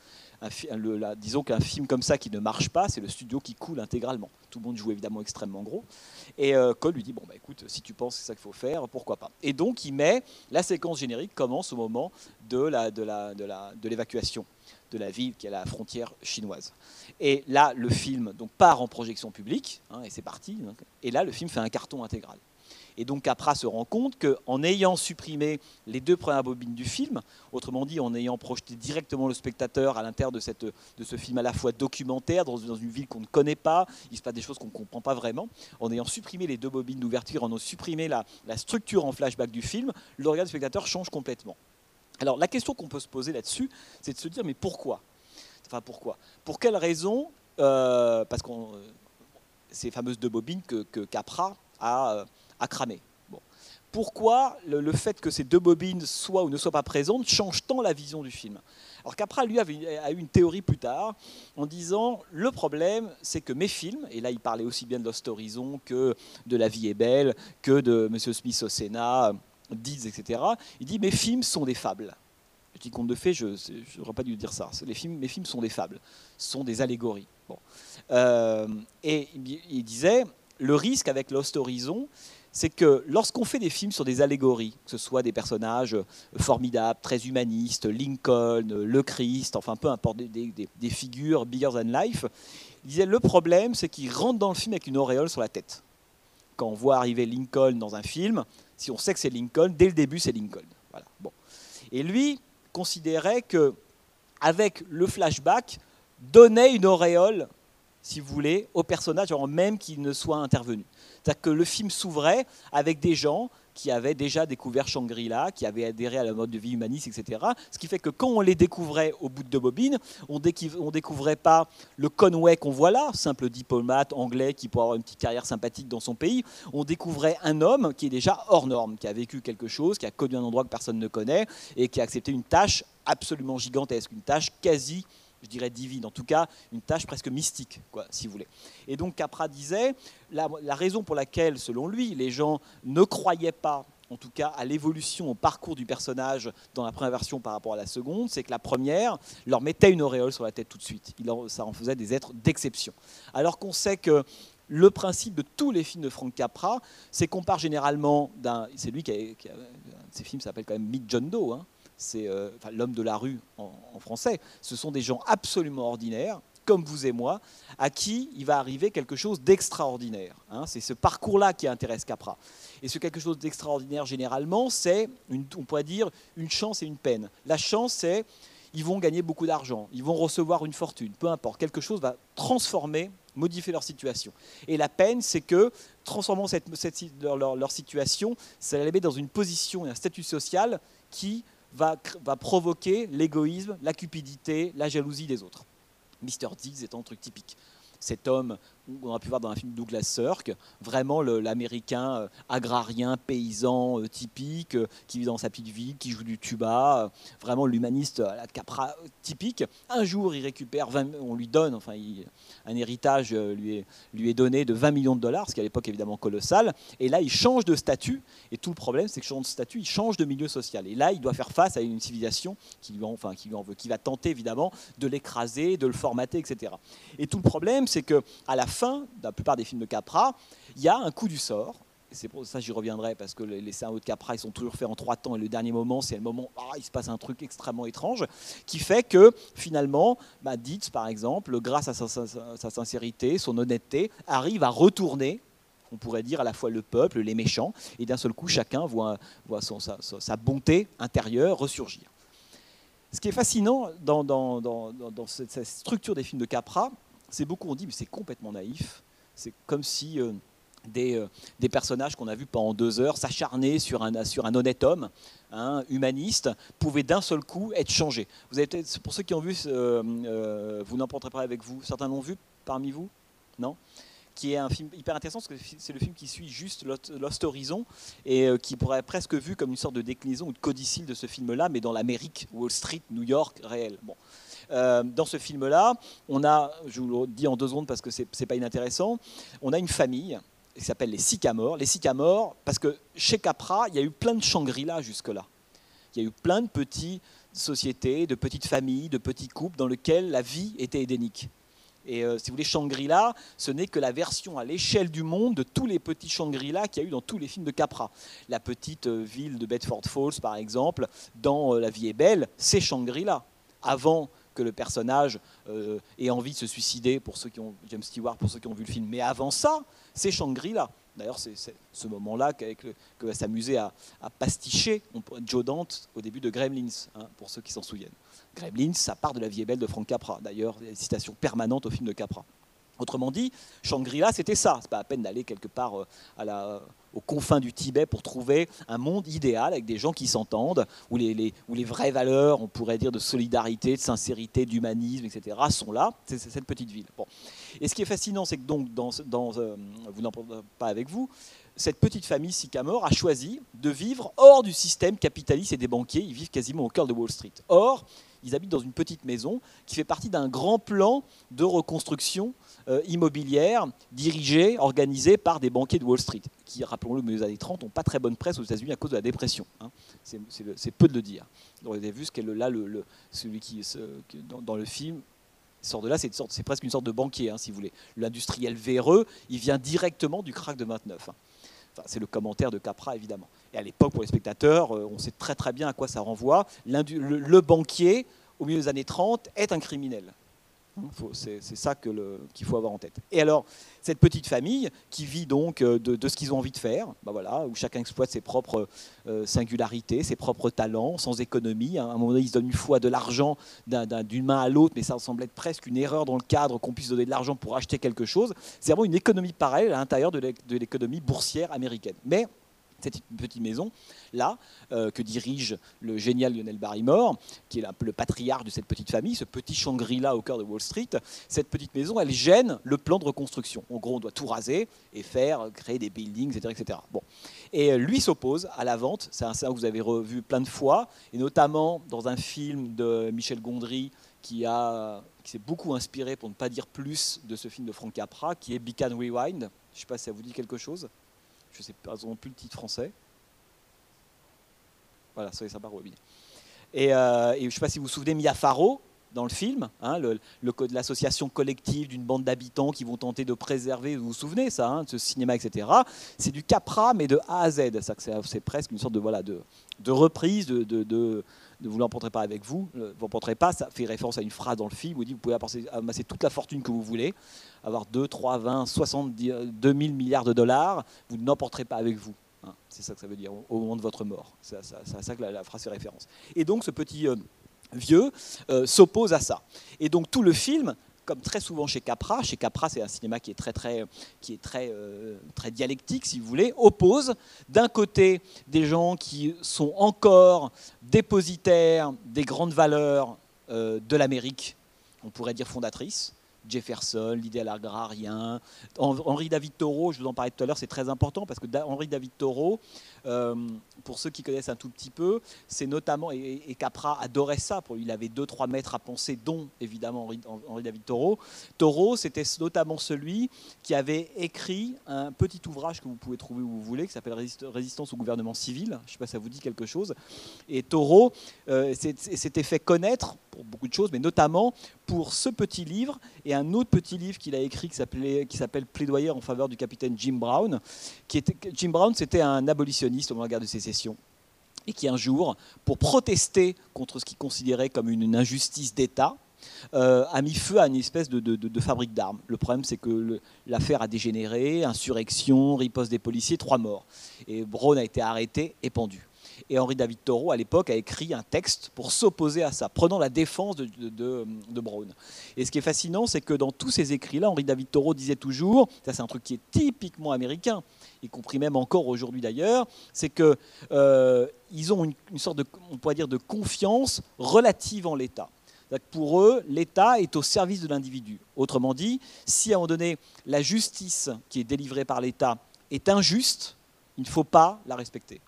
disons qu'un film comme ça qui ne marche pas, c'est le studio qui coule intégralement. Tout le monde joue évidemment extrêmement gros. Et euh, Cole lui dit Bon, bah écoute, si tu penses que c'est ça qu'il faut faire, pourquoi pas Et donc, il met la séquence générique commence au moment de l'évacuation. De la ville qui est à la frontière chinoise. Et là, le film donc, part en projection publique, hein, et c'est parti. et là, le film fait un carton intégral. Et donc Capra se rend compte qu'en ayant supprimé les deux premières bobines du film, autrement dit en ayant projeté directement le spectateur à l'intérieur de, ce film à la fois documentaire, dans, une ville qu'on ne connaît pas, il se passe des choses qu'on ne comprend pas vraiment, en ayant supprimé les deux bobines d'ouverture, en ayant supprimé la, structure en flashback du film, le regard du spectateur change complètement. Alors la question qu'on peut se poser là-dessus, c'est de se dire mais pourquoi? Enfin pourquoi? Pour quelle raison euh, Parce que euh, ces fameuses deux bobines que, Capra a, cramées. Bon. Pourquoi le, fait que ces deux bobines soient ou ne soient pas présentes change tant la vision du film? Alors Capra, lui, a eu une théorie plus tard en disant le problème, c'est que mes films, et là il parlait aussi bien de Lost Horizon que de La vie est belle, que de Monsieur Smith au Sénat, Deeds, etc. Il dit mes films sont des fables. Je dis compte de fait, je n'aurais pas dû dire ça. Les films, mes films sont des fables, sont des allégories. Euh, et il disait le risque avec Lost Horizon, c'est que lorsqu'on fait des films sur des allégories, que ce soit des personnages formidables, très humanistes, Lincoln, le Christ, enfin peu importe, des, des figures bigger than life, il disait le problème, c'est qu'ils rentrent dans le film avec une auréole sur la tête. Quand on voit arriver Lincoln dans un film, si on sait que c'est Lincoln, dès le début, c'est Lincoln. Voilà. Bon. Et lui considérait que, avec le flashback, donnait une auréole, si vous voulez, au personnage avant même qu'il ne soit intervenu. C'est-à-dire que le film s'ouvrait avec des gens qui avaient déjà découvert Shangri-La, qui avaient adhéré à la mode de vie humaniste, etc. Ce qui fait que quand on les découvrait au bout de deux bobines, on ne découvrait pas le Conway qu'on voit là, simple diplomate anglais qui pourrait avoir une petite carrière sympathique dans son pays. On découvrait un homme qui est déjà hors norme, qui a vécu quelque chose, qui a connu un endroit que personne ne connaît et qui a accepté une tâche absolument gigantesque, une tâche quasi je dirais divine, en tout cas une tâche presque mystique, quoi, si vous voulez. Et donc Capra disait, la, raison pour laquelle, selon lui, les gens ne croyaient pas en tout cas à l'évolution, au parcours du personnage dans la première version par rapport à la seconde, c'est que la première leur mettait une auréole sur la tête tout de suite. ça en faisait des êtres d'exception. Alors qu'on sait que le principe de tous les films de Frank Capra, c'est qu'on part généralement d'un. C'est lui qui a. Ces films s'appellent quand même Meet John Doe. Hein c'est euh, l'homme de la rue en, français, ce sont des gens absolument ordinaires, comme vous et moi, à qui il va arriver quelque chose d'extraordinaire. Hein. c'est ce parcours-là qui intéresse Capra. Et ce quelque chose d'extraordinaire, généralement, c'est, on pourrait dire, une chance et une peine. La chance, c'est ils vont gagner beaucoup d'argent, ils vont recevoir une fortune, peu importe, quelque chose va transformer, modifier leur situation. Et la peine, c'est que, transformant cette, leur, leur, situation, ça les met dans une position et un statut social qui va, provoquer l'égoïsme, la cupidité, la jalousie des autres. Mr. Diggs est un truc typique. Cet homme on a pu voir dans un film Douglas Sirk, vraiment l'américain euh, agrarien, paysan euh, typique, euh, qui vit dans sa petite ville, qui joue du tuba, vraiment l'humaniste à la capra typique. Un jour, il récupère, on lui donne, enfin, un héritage lui est, donné de 20 millions de dollars, ce qui à l'époque évidemment colossal, et là, il change de statut, et tout le problème, c'est que change de statut, il change de milieu social. Et là, il doit faire face à une civilisation qui lui en, qui veut, qui va tenter évidemment de l'écraser, de le formater, etc. Et tout le problème, c'est que à la fin, la plupart des films de Capra, il y a un coup du sort. C'est pour ça j'y reviendrai parce que les, scénarios de Capra ils sont toujours faits en trois temps et le dernier moment c'est le moment ah, il se passe un truc extrêmement étrange qui fait que finalement bah, Dietz par exemple grâce à sa, sincérité, son honnêteté arrive à retourner on pourrait dire à la fois le peuple, les méchants, et d'un seul coup, chacun voit, sa, bonté intérieure ressurgir. Ce qui est fascinant dans cette, structure des films de Capra, c'est beaucoup on dit, mais c'est complètement naïf. C'est comme si euh, des, euh, des, personnages qu'on a vus pendant deux heures s'acharner sur un, sur un honnête homme, hein, humaniste, pouvaient d'un seul coup être changés. Vous avez pour ceux qui ont vu, euh, vous n'emporterez pas avec vous. Certains l'ont vu parmi vous? Non? Qui est un film hyper intéressant parce que c'est le film qui suit juste Lost Horizon et qui pourrait être presque vu comme une sorte de déclinaison ou de codicile de ce film-là, mais dans l'Amérique, Wall Street, New York réel. Bon. Euh, dans ce film-là, on a, je vous le dis en deux secondes parce que c'est pas inintéressant, on a une famille qui s'appellent les sycamores. Les sycamores, parce que chez Capra, il y a eu plein de Shangri-La jusque-là. Il y a eu plein de petites sociétés, de petites familles, de petits couples dans lesquels la vie était édénique. Et euh, si vous voulez, Shangri-La, ce n'est que la version à l'échelle du monde de tous les petits Shangri-La qu'il y a eu dans tous les films de Capra. La petite euh, ville de Bedford Falls, par exemple, dans La vie est belle, c'est Shangri-La. Avant que le personnage ait envie de se suicider, pour ceux qui ont James Stewart, pour ceux qui ont vu le film. Mais avant ça, c'est Shangri-La. D'ailleurs, c'est ce moment-là que va s'amuser à, pasticher Joe Dante au début de Gremlins, hein, pour ceux qui s'en souviennent. Gremlins, ça part de La vie est belle de Frank Capra. D'ailleurs, citations permanentes au film de Capra. Autrement dit, Shangri-La, c'était ça. C'est pas à peine d'aller quelque part euh, à la, aux confins du Tibet pour trouver un monde idéal avec des gens qui s'entendent, où les, vraies valeurs, on pourrait dire, de solidarité, de sincérité, d'humanisme, etc., sont là. C'est cette petite ville. Et ce qui est fascinant, c'est que donc, euh, vous n'en parlez pas avec vous, cette petite famille Sycamore a choisi de vivre hors du système capitaliste et des banquiers. Ils vivent quasiment au cœur de Wall Street. Or, ils habitent dans une petite maison qui fait partie d'un grand plan de reconstruction immobilière dirigé, organisé par des banquiers de Wall Street, qui, rappelons-le, dans les années 30, n'ont pas très bonne presse aux États-Unis à cause de la dépression. Hein. C'est peu de le dire. vous avez vu ce qu'est là, celui qui, dans, le film, sort de là, c'est presque une sorte de banquier, hein, si vous voulez. L'industriel véreux, il vient directement du crack de 29. Hein. c'est le commentaire de Capra, évidemment. Et à l'époque, pour les spectateurs, euh, on sait très très bien à quoi ça renvoie. Le, banquier, au milieu des années 30, est un criminel. C'est ça qu'il faut avoir en tête. Et alors, cette petite famille qui vit donc euh, de, ce qu'ils ont envie de faire, bah voilà, où chacun exploite ses propres euh, singularités, ses propres talents, sans économie. À un moment donné, ils se donnent une fois de l'argent d'une main à l'autre, mais ça semble être presque une erreur dans le cadre qu'on puisse donner de l'argent pour acheter quelque chose. C'est vraiment une économie parallèle à l'intérieur de l'économie boursière américaine. Mais cette petite maison là euh, que dirige le génial Lionel Barrymore, qui est le patriarche de cette petite famille, ce petit Shangri-La au cœur de Wall Street. Cette petite maison, elle gêne le plan de reconstruction. En gros, on doit tout raser et faire créer des buildings, etc., etc. Et euh, lui s'oppose à la vente. C'est un scénario que vous avez revu plein de fois, et notamment dans un film de Michel Gondry qui s'est beaucoup inspiré, pour ne pas dire plus, de ce film de Frank Capra, qui est Beacon Rewind. Je ne sais pas si ça vous dit quelque chose je ne sais pas plus le titre français. Voilà, soyez sympa, Robin. Et, euh, et je ne sais pas si vous vous souvenez, Mia Farrow, dans le film, hein, l'association collective d'une bande d'habitants qui vont tenter de préserver, vous vous souvenez ça, hein, de ce cinéma, etc. C'est du Capra, mais de A à Z. C'est presque une sorte de, voilà, de, de reprise de, de ne vous l'emporterez pas avec vous. Vous l'emporterez pas, ça fait référence à une phrase dans le film où il dit vous pouvez amasser toute la fortune que vous voulez, avoir 2, 3, 20, 70, 2000 milliards de dollars, vous n'emporterez pas avec vous. Hein. c'est ça que ça veut dire au moment de votre mort. C'est à ça, que la, phrase fait référence. Et donc ce petit euh, vieux euh, s'oppose à ça. Et donc tout le film comme très souvent chez Capra, chez Capra c'est un cinéma qui est très très qui est très euh, très dialectique si vous voulez, oppose d'un côté des gens qui sont encore dépositaires des grandes valeurs euh, de l'Amérique, on pourrait dire fondatrices, Jefferson, l'idéal agrarien. Henri David Thoreau, je vous en parlais tout à l'heure, c'est très important parce que Henri David Thoreau, euh, pour ceux qui connaissent un tout petit peu, c'est notamment, et, Capra adorait ça, pour il avait deux, trois maîtres à penser, dont évidemment Henri, David Thoreau. Thoreau, c'était notamment celui qui avait écrit un petit ouvrage que vous pouvez trouver où vous voulez, qui s'appelle Résistance au gouvernement civil. Je ne sais pas si ça vous dit quelque chose. Et Thoreau euh, s'était fait connaître pour beaucoup de choses, mais notamment pour ce petit livre et un autre petit livre qu'il a écrit qui s'appelle Plaidoyer en faveur du capitaine Jim Brown. Qui était, Jim Brown, c'était un abolitionniste au moment de la guerre de sécession et qui un jour, pour protester contre ce qu'il considérait comme une injustice d'État, euh, a mis feu à une espèce de, fabrique d'armes. Le problème, c'est que l'affaire a dégénéré, insurrection, riposte des policiers, trois morts. Et Brown a été arrêté et pendu. Et Henri David Thoreau, à l'époque, a écrit un texte pour s'opposer à ça, prenant la défense de, de, Brown. Et ce qui est fascinant, c'est que dans tous ces écrits-là, Henri David Thoreau disait toujours, ça c'est un truc qui est typiquement américain, y compris même encore aujourd'hui d'ailleurs, c'est qu'ils euh, ont une, sorte de, on pourrait dire, de confiance relative en l'État. Pour eux, l'État est au service de l'individu. Autrement dit, si à un moment donné, la justice qui est délivrée par l'État est injuste, il ne faut pas la respecter.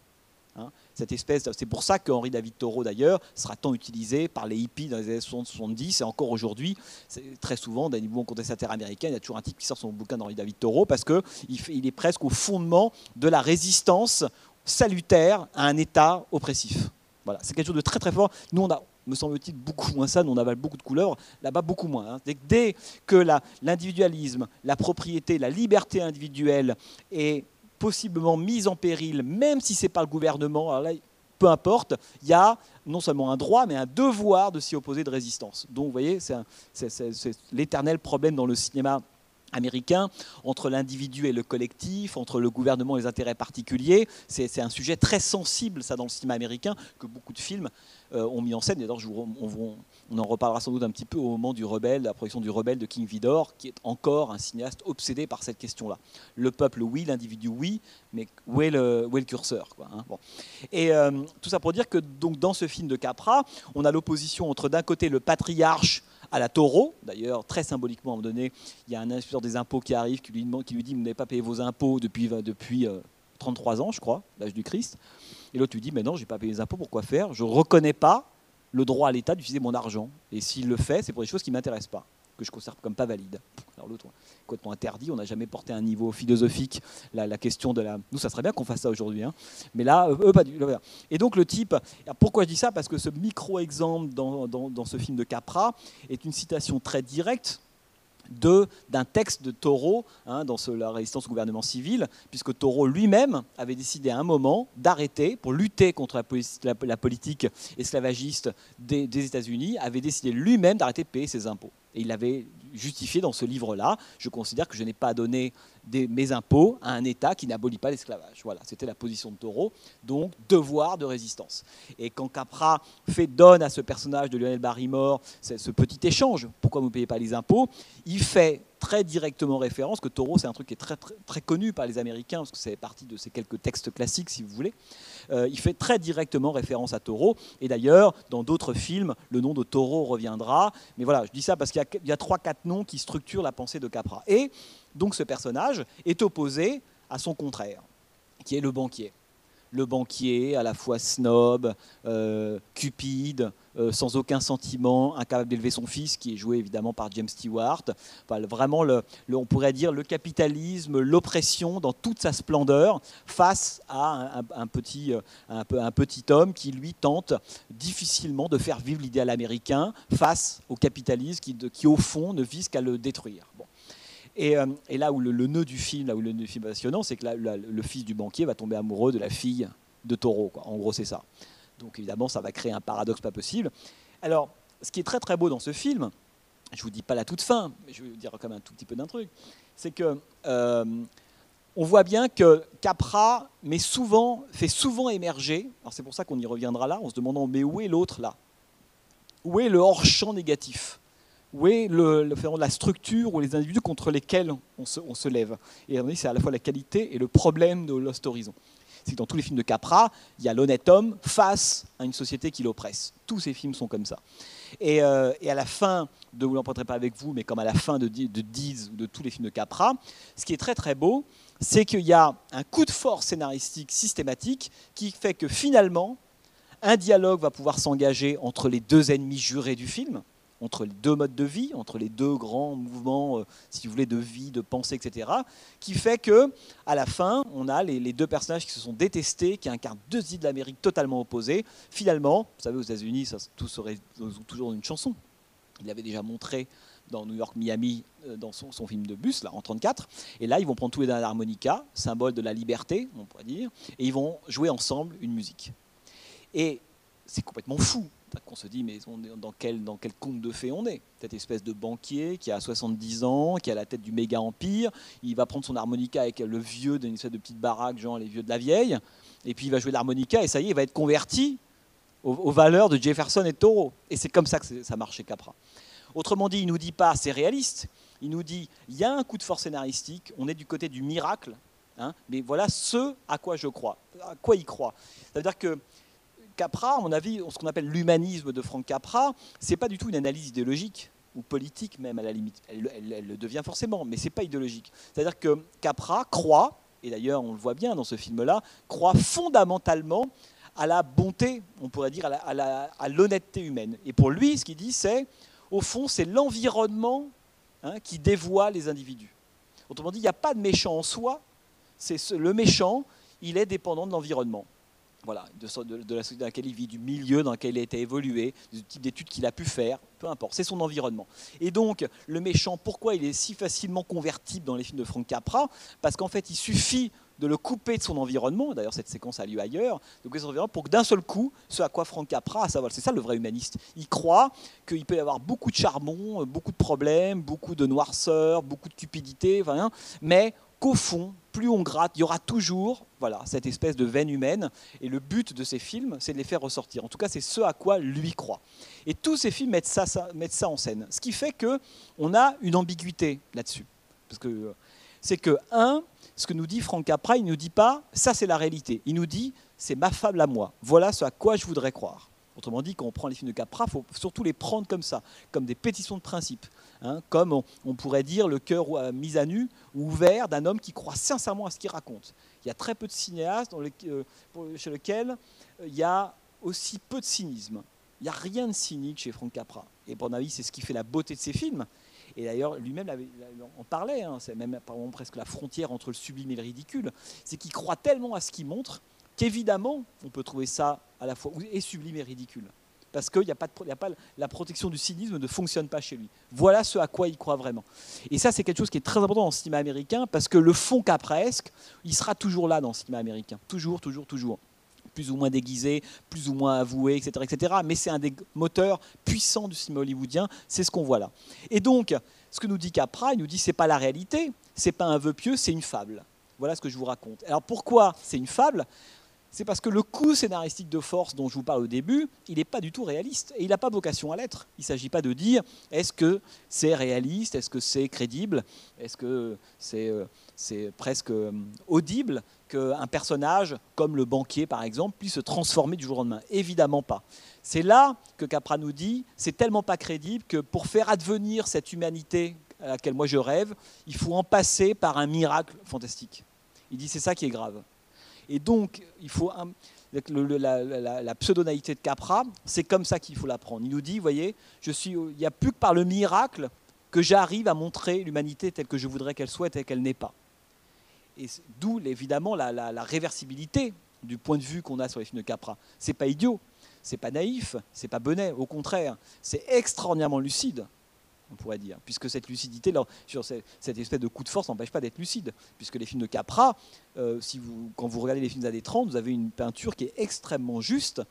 Cette espèce. C'est pour ça qu'Henri David Thoreau, d'ailleurs, sera tant utilisé par les hippies dans les années 70 et encore aujourd'hui. Très souvent, dans les mouvements contestataires américains, il y a toujours un type qui sort son bouquin d'Henri David Thoreau parce qu'il il est presque au fondement de la résistance salutaire à un État oppressif. Voilà, c'est quelque chose de très très fort. Nous, on a, me semble-t-il, beaucoup moins ça. Nous, on avale beaucoup de couleurs. Là-bas, beaucoup moins. Hein. Dès que l'individualisme, la, propriété, la liberté individuelle est possiblement mise en péril, même si ce n'est pas le gouvernement, alors là, peu importe, il y a non seulement un droit, mais un devoir de s'y opposer de résistance. Donc, vous voyez, c'est l'éternel problème dans le cinéma américain, entre l'individu et le collectif, entre le gouvernement et les intérêts particuliers. C'est un sujet très sensible, ça, dans le cinéma américain, que beaucoup de films ont mis en scène. D'ailleurs, on, on, en reparlera sans doute un petit peu au moment du Rebelle, la production du Rebelle de King Vidor, qui est encore un cinéaste obsédé par cette question-là. Le peuple, oui, l'individu, oui, mais où est le, curseur hein. Et euh, tout ça pour dire que donc, dans ce film de Capra, on a l'opposition entre d'un côté le patriarche à la taureau. D'ailleurs, très symboliquement, à un moment donné, il y a un inspecteur des impôts qui arrive, qui lui, demande, qui lui dit Vous n'avez pas payé vos impôts depuis, depuis 33 euh, ans, je crois, l'âge du Christ. Et l'autre lui dit Mais non, je n'ai pas payé les impôts, pourquoi faire? Je ne reconnais pas le droit à l'État d'utiliser mon argent. Et s'il le fait, c'est pour des choses qui ne m'intéressent pas que je considère comme pas valide. Alors l'autre, complètement interdit, on n'a jamais porté à un niveau philosophique la, question de la... Nous, ça serait bien qu'on fasse ça aujourd'hui, hein. mais là, eux, pas du Et donc le type, pourquoi je dis ça? Parce que ce micro-exemple dans, dans ce film de Capra est une citation très directe d'un texte de Taureau hein, dans la résistance au gouvernement civil, puisque Taureau lui-même avait décidé à un moment d'arrêter, pour lutter contre la, politique esclavagiste des, des États-Unis, avait décidé lui-même d'arrêter de payer ses impôts. Et il avait justifié dans ce livre-là, je considère que je n'ai pas donné mes impôts à un État qui n'abolit pas l'esclavage. Voilà, c'était la position de Taureau, donc devoir de résistance. Et quand Capra fait donne à ce personnage de Lionel Barrymore ce petit échange, pourquoi vous ne payez pas les impôts, il fait très directement référence, que Taureau c'est un truc qui est très connu par les Américains, parce que c'est partie de ces quelques textes classiques si vous voulez, euh, il fait très directement référence à Taureau, et d'ailleurs dans d'autres films, le nom de Taureau reviendra, mais voilà, je dis ça parce qu'il y a trois, quatre noms qui structurent la pensée de Capra. Et donc ce personnage est opposé à son contraire, qui est le banquier. Le banquier, à la fois snob, euh, cupide, euh, sans aucun sentiment, incapable d'élever son fils, qui est joué évidemment par James Stewart. vraiment, le, on pourrait dire le capitalisme, l'oppression dans toute sa splendeur, face à un, petit, euh, un, petit homme qui, lui, tente difficilement de faire vivre l'idéal américain face au capitalisme qui, au fond, ne vise qu'à le détruire. Euh, et, là où le, nœud du film, là où le nœud du film est passionnant, c'est que le fils du banquier va tomber amoureux de la fille de Taureau. En gros, c'est ça. Donc évidemment, ça va créer un paradoxe pas possible. Alors, ce qui est très très beau dans ce film, je vous dis pas la toute fin, mais je vais vous dire quand même un tout petit peu d'un truc, c'est que euh, on voit bien que Capra met souvent, fait souvent émerger, alors c'est pour ça qu'on y reviendra là, en se demandant mais où est l'autre là? Où est le hors-champ négatif? Où est le, la structure ou les individus contre lesquels on se, lève? Et c'est à la fois la qualité et le problème de Lost Horizon. C'est que dans tous les films de Capra, il y a l'honnête homme face à une société qui l'oppresse. Tous ces films sont comme ça. Et, euh, à la fin de Vous l'emporterez pas avec vous, mais comme à la fin de, de ou de tous les films de Capra, ce qui est très très beau, c'est qu'il y a un coup de force scénaristique systématique qui fait que finalement, un dialogue va pouvoir s'engager entre les deux ennemis jurés du film, entre les deux modes de vie, entre les deux grands mouvements, euh, si vous voulez, de vie, de pensée, etc., qui fait que, à la fin, on a les, deux personnages qui se sont détestés, qui incarnent deux îles de l'Amérique totalement opposées. Finalement, vous savez, aux États-Unis, ça, tout serait toujours une chanson. Il l'avait déjà montré dans New York, Miami, euh, dans son, film de bus, là, en 34. Et là, ils vont prendre tous les deux l'harmonica, symbole de la liberté, on pourrait dire, et ils vont jouer ensemble une musique. Et c'est complètement fou qu'on se dit, mais dans quel, conte de fées on est? Cette espèce de banquier qui a 70 ans, qui a la tête du méga empire, il va prendre son harmonica avec le vieux d'une espèce de petite baraque, genre les vieux de la vieille, et puis il va jouer l'harmonica, et ça y est, il va être converti aux, valeurs de Jefferson et de. Et c'est comme ça que ça marche chez Capra. Autrement dit, il ne nous dit pas c'est réaliste, il nous dit il y a un coup de force scénaristique, on est du côté du miracle, hein, mais voilà ce à quoi je crois, à quoi il croit. C'est-à-dire que Capra, à mon avis, ce qu'on appelle l'humanisme de Franck Capra, c'est pas du tout une analyse idéologique ou politique même à la limite. Elle, le devient forcément, mais c'est pas idéologique. C'est-à-dire que Capra croit, et d'ailleurs on le voit bien dans ce film-là, croit fondamentalement à la bonté, on pourrait dire, à l'honnêteté humaine. Et pour lui, ce qu'il dit, c'est, au fond, c'est l'environnement hein, qui dévoie les individus. Autrement dit, il n'y a pas de méchant en soi, c'est le méchant, il est dépendant de l'environnement voilà, de, la société dans laquelle il vit, du milieu dans lequel il a été évolué, du type d'études qu'il a pu faire, peu importe, c'est son environnement. Et donc, le méchant, pourquoi il est si facilement convertible dans les films de Frank Capra? Parce qu'en fait, il suffit de le couper de son environnement, d'ailleurs cette séquence a lieu ailleurs, donc pour que d'un seul coup, ce à quoi Frank Capra, savoir, c'est ça le vrai humaniste, il croit qu'il peut y avoir beaucoup de charbon, beaucoup de problèmes, beaucoup de noirceur, beaucoup de cupidité, enfin, mais qu'au fond, plus on gratte, il y aura toujours voilà, cette espèce de veine humaine. Et le but de ces films, c'est de les faire ressortir. En tout cas, c'est ce à quoi lui croit. Et tous ces films mettent ça, mettent ça en scène. Ce qui fait qu'on a une ambiguïté là-dessus. Parce que c'est que, un, ce que nous dit Franck Capra, il ne nous dit pas ça c'est la réalité. Il nous dit c'est ma fable à moi. Voilà ce à quoi je voudrais croire. Autrement dit, quand on prend les films de Capra, il faut surtout les prendre comme ça, comme des pétitions de principe. Hein, comme on, pourrait dire le cœur euh, mis à nu ou ouvert d'un homme qui croit sincèrement à ce qu'il raconte. Il y a très peu de cinéastes euh, chez lesquels euh, il y a aussi peu de cynisme. Il n'y a rien de cynique chez Frank Capra. Et pour mon avis, c'est ce qui fait la beauté de ses films. Et d'ailleurs, lui-même en parlait, hein, c'est même presque la frontière entre le sublime et le ridicule. C'est qu'il croit tellement à ce qu'il montre qu'évidemment, on peut trouver ça à la fois et sublime et ridicule parce que a pas la protection du cynisme ne fonctionne pas chez lui. Voilà ce à quoi il croit vraiment. Et ça, c'est quelque chose qui est très important dans le cinéma américain, parce que le fond capresque, il sera toujours là dans le cinéma américain. Toujours, toujours, toujours. Plus ou moins déguisé, plus ou moins avoué, etc. etc. mais c'est un des moteurs puissants du cinéma hollywoodien, c'est ce qu'on voit là. Et donc, ce que nous dit Capra, il nous dit c'est pas la réalité, c'est pas un vœu pieux, c'est une fable. Voilà ce que je vous raconte. Alors pourquoi c'est une fable? C'est parce que le coup scénaristique de force dont je vous parle au début, il n'est pas du tout réaliste. Et il n'a pas vocation à l'être. Il ne s'agit pas de dire est-ce que c'est réaliste, est-ce que c'est crédible, est-ce que c'est euh, presque euh, audible qu'un personnage, comme le banquier par exemple, puisse se transformer du jour au lendemain. Évidemment pas. C'est là que Capra nous dit c'est tellement pas crédible que pour faire advenir cette humanité à laquelle moi je rêve, il faut en passer par un miracle fantastique. Il dit c'est ça qui est grave. Et donc, il faut la, la, pseudonaïté de Capra, c'est comme ça qu'il faut l'apprendre. Il nous dit, vous voyez, je suis, il n'y a plus que par le miracle que j'arrive à montrer l'humanité telle que je voudrais qu'elle soit et qu'elle n'est pas. Et d'où évidemment la, réversibilité du point de vue qu'on a sur les films de Capra. C'est pas idiot, c'est pas naïf, c'est pas bonnet, au contraire, c'est extraordinairement lucide on pourrait dire, puisque cette lucidité, sur cette espèce de coup de force n'empêche pas d'être lucide, puisque les films de Capra, euh, quand vous regardez les films des années 30, vous avez une peinture qui est extrêmement juste,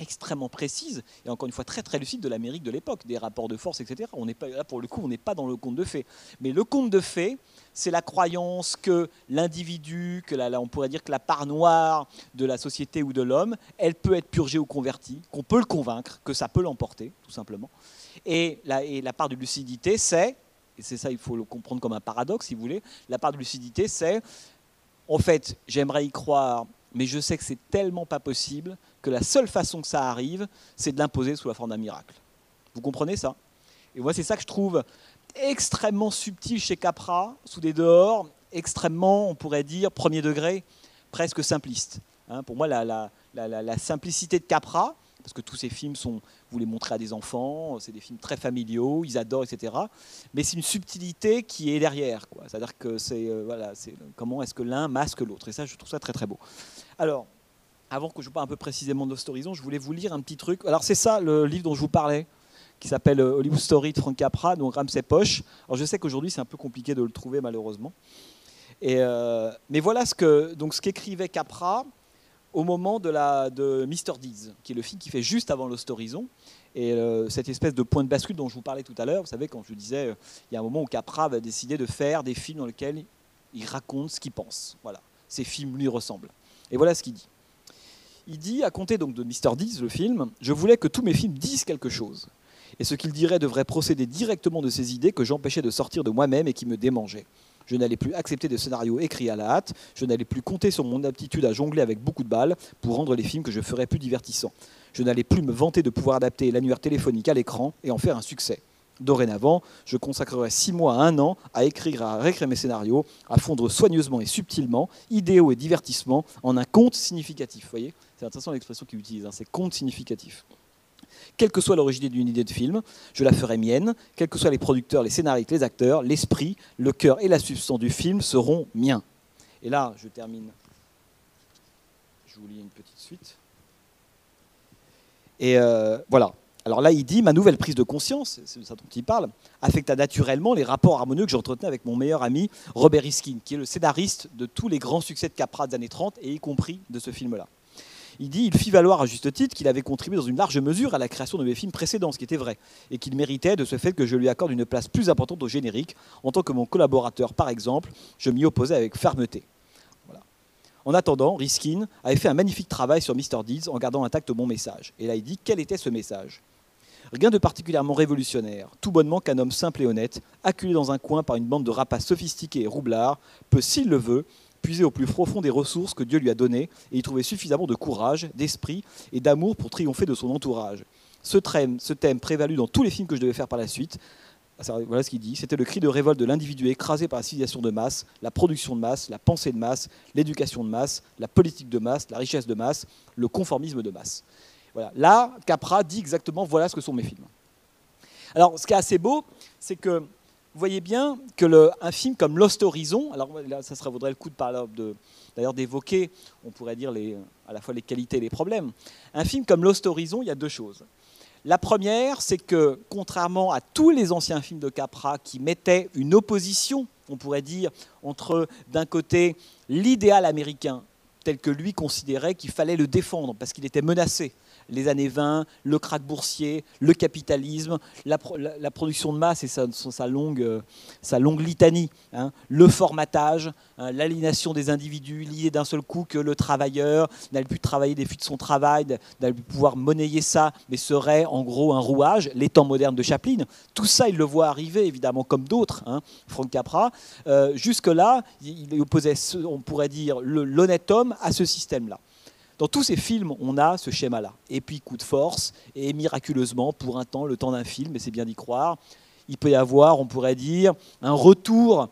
extrêmement précise, et encore une fois très très lucide de l'Amérique de l'époque, des rapports de force, etc. On n'est pas, là, pour le coup, on n'est pas dans le conte de fées. Mais le conte de fées, c'est la croyance que l'individu, que la, on pourrait dire que la part noire de la société ou de l'homme, elle peut être purgée ou convertie, qu'on peut le convaincre, que ça peut l'emporter, tout simplement. Et la, part de lucidité, c'est, et c'est ça, il faut le comprendre comme un paradoxe, si vous voulez, la part de lucidité, c'est, en fait, j'aimerais y croire, mais je sais que c'est tellement pas possible que la seule façon que ça arrive, c'est de l'imposer sous la forme d'un miracle. Vous comprenez ça? Et moi, c'est ça que je trouve extrêmement subtil chez Capra, sous des dehors, extrêmement, on pourrait dire, premier degré, presque simpliste. Hein, pour moi, la, la, simplicité de Capra, parce que tous ces films sont, vous les montrez à des enfants, c'est des films très familiaux, ils adorent, etc. Mais c'est une subtilité qui est derrière, C'est-à-dire que c'est euh, voilà, comment est-ce que l'un masque l'autre, et ça, je trouve ça très très beau. Alors, avant que je vous parle un peu précisément de Lost Horizon, je voulais vous lire un petit truc. Alors c'est ça le livre dont je vous parlais, qui s'appelle euh, Hollywood Story de Frank Capra, donc Ramsey Poche. Alors je sais qu'aujourd'hui c'est un peu compliqué de le trouver malheureusement. Et euh, mais voilà ce que donc ce qu'écrivait Capra au moment de, la, de Mr. Deeds, qui est le film qui fait juste avant Lost Horizon. Et euh, cette espèce de point de bascule dont je vous parlais tout à l'heure, vous savez, quand je disais, euh, il y a un moment où Capra va décider de faire des films dans lesquels il raconte ce qu'il pense. Voilà, ces films lui ressemblent. Et voilà ce qu'il dit. Il dit, à compter donc de Mr. Deeds, le film, je voulais que tous mes films disent quelque chose. Et ce qu'il dirait devrait procéder directement de ces idées que j'empêchais de sortir de moi-même et qui me démangeaient. Je n'allais plus accepter des scénarios écrits à la hâte. Je n'allais plus compter sur mon aptitude à jongler avec beaucoup de balles pour rendre les films que je ferais plus divertissants. Je n'allais plus me vanter de pouvoir adapter l'annuaire téléphonique à l'écran et en faire un succès. Dorénavant, je consacrerai six mois à un an à écrire, à réécrire mes scénarios, à fondre soigneusement et subtilement idéaux et divertissements en un conte significatif. Vous voyez C'est intéressant l'expression qu'il utilise, hein, c'est conte significatif. Quelle que soit l'origine d'une idée de film, je la ferai mienne. Quels que soient les producteurs, les scénaristes, les acteurs, l'esprit, le cœur et la substance du film seront miens. Et là, je termine. Je vous lis une petite suite. Et euh, voilà. Alors là, il dit Ma nouvelle prise de conscience, c'est de ça dont il parle, affecta naturellement les rapports harmonieux que j'entretenais avec mon meilleur ami Robert Riskin, qui est le scénariste de tous les grands succès de Capra des années 30, et y compris de ce film-là. Il dit il fit valoir à juste titre qu'il avait contribué dans une large mesure à la création de mes films précédents, ce qui était vrai, et qu'il méritait de ce fait que je lui accorde une place plus importante au générique. En tant que mon collaborateur, par exemple, je m'y opposais avec fermeté. En attendant, Riskin avait fait un magnifique travail sur Mr. Deeds en gardant intact mon message. Et là, il dit quel était ce message? Rien de particulièrement révolutionnaire, tout bonnement qu'un homme simple et honnête, acculé dans un coin par une bande de rapaces sophistiqués et roublards, peut, s'il le veut, puiser au plus profond des ressources que Dieu lui a données et y trouver suffisamment de courage, d'esprit et d'amour pour triompher de son entourage. Ce thème, ce thème prévalut dans tous les films que je devais faire par la suite. Voilà ce qu'il dit. C'était le cri de révolte de l'individu écrasé par la civilisation de masse, la production de masse, la pensée de masse, l'éducation de masse, la politique de masse, la richesse de masse, le conformisme de masse. Voilà. Là, Capra dit exactement voilà ce que sont mes films. Alors, ce qui est assez beau, c'est que vous voyez bien que un film comme Lost Horizon, alors ça serait, vaudrait le coup de, d'ailleurs d'évoquer, on pourrait dire à la fois les qualités et les problèmes. Un film comme Lost Horizon, il y a deux choses. La première, c'est que contrairement à tous les anciens films de Capra qui mettaient une opposition, on pourrait dire, entre d'un côté l'idéal américain tel que lui considérait qu'il fallait le défendre parce qu'il était menacé les années 20, le krach boursier, le capitalisme, la, production de masse et sa, longue, euh, sa longue litanie, hein. le formatage, hein, l'aliénation des individus, l'idée d'un seul coup que le travailleur n'allait plus travailler des fuites de son travail, n'allait plus pouvoir monnayer ça, mais serait en gros un rouage, les temps modernes de Chaplin. Tout ça, il le voit arriver, évidemment, comme d'autres, hein, Franck Capra. Euh, jusque-là, il opposait, on pourrait dire, l'honnête homme à ce système-là. Dans tous ces films, on a ce schéma-là. Et puis, coup de force, et miraculeusement, pour un temps, le temps d'un film, et c'est bien d'y croire, il peut y avoir, on pourrait dire, un retour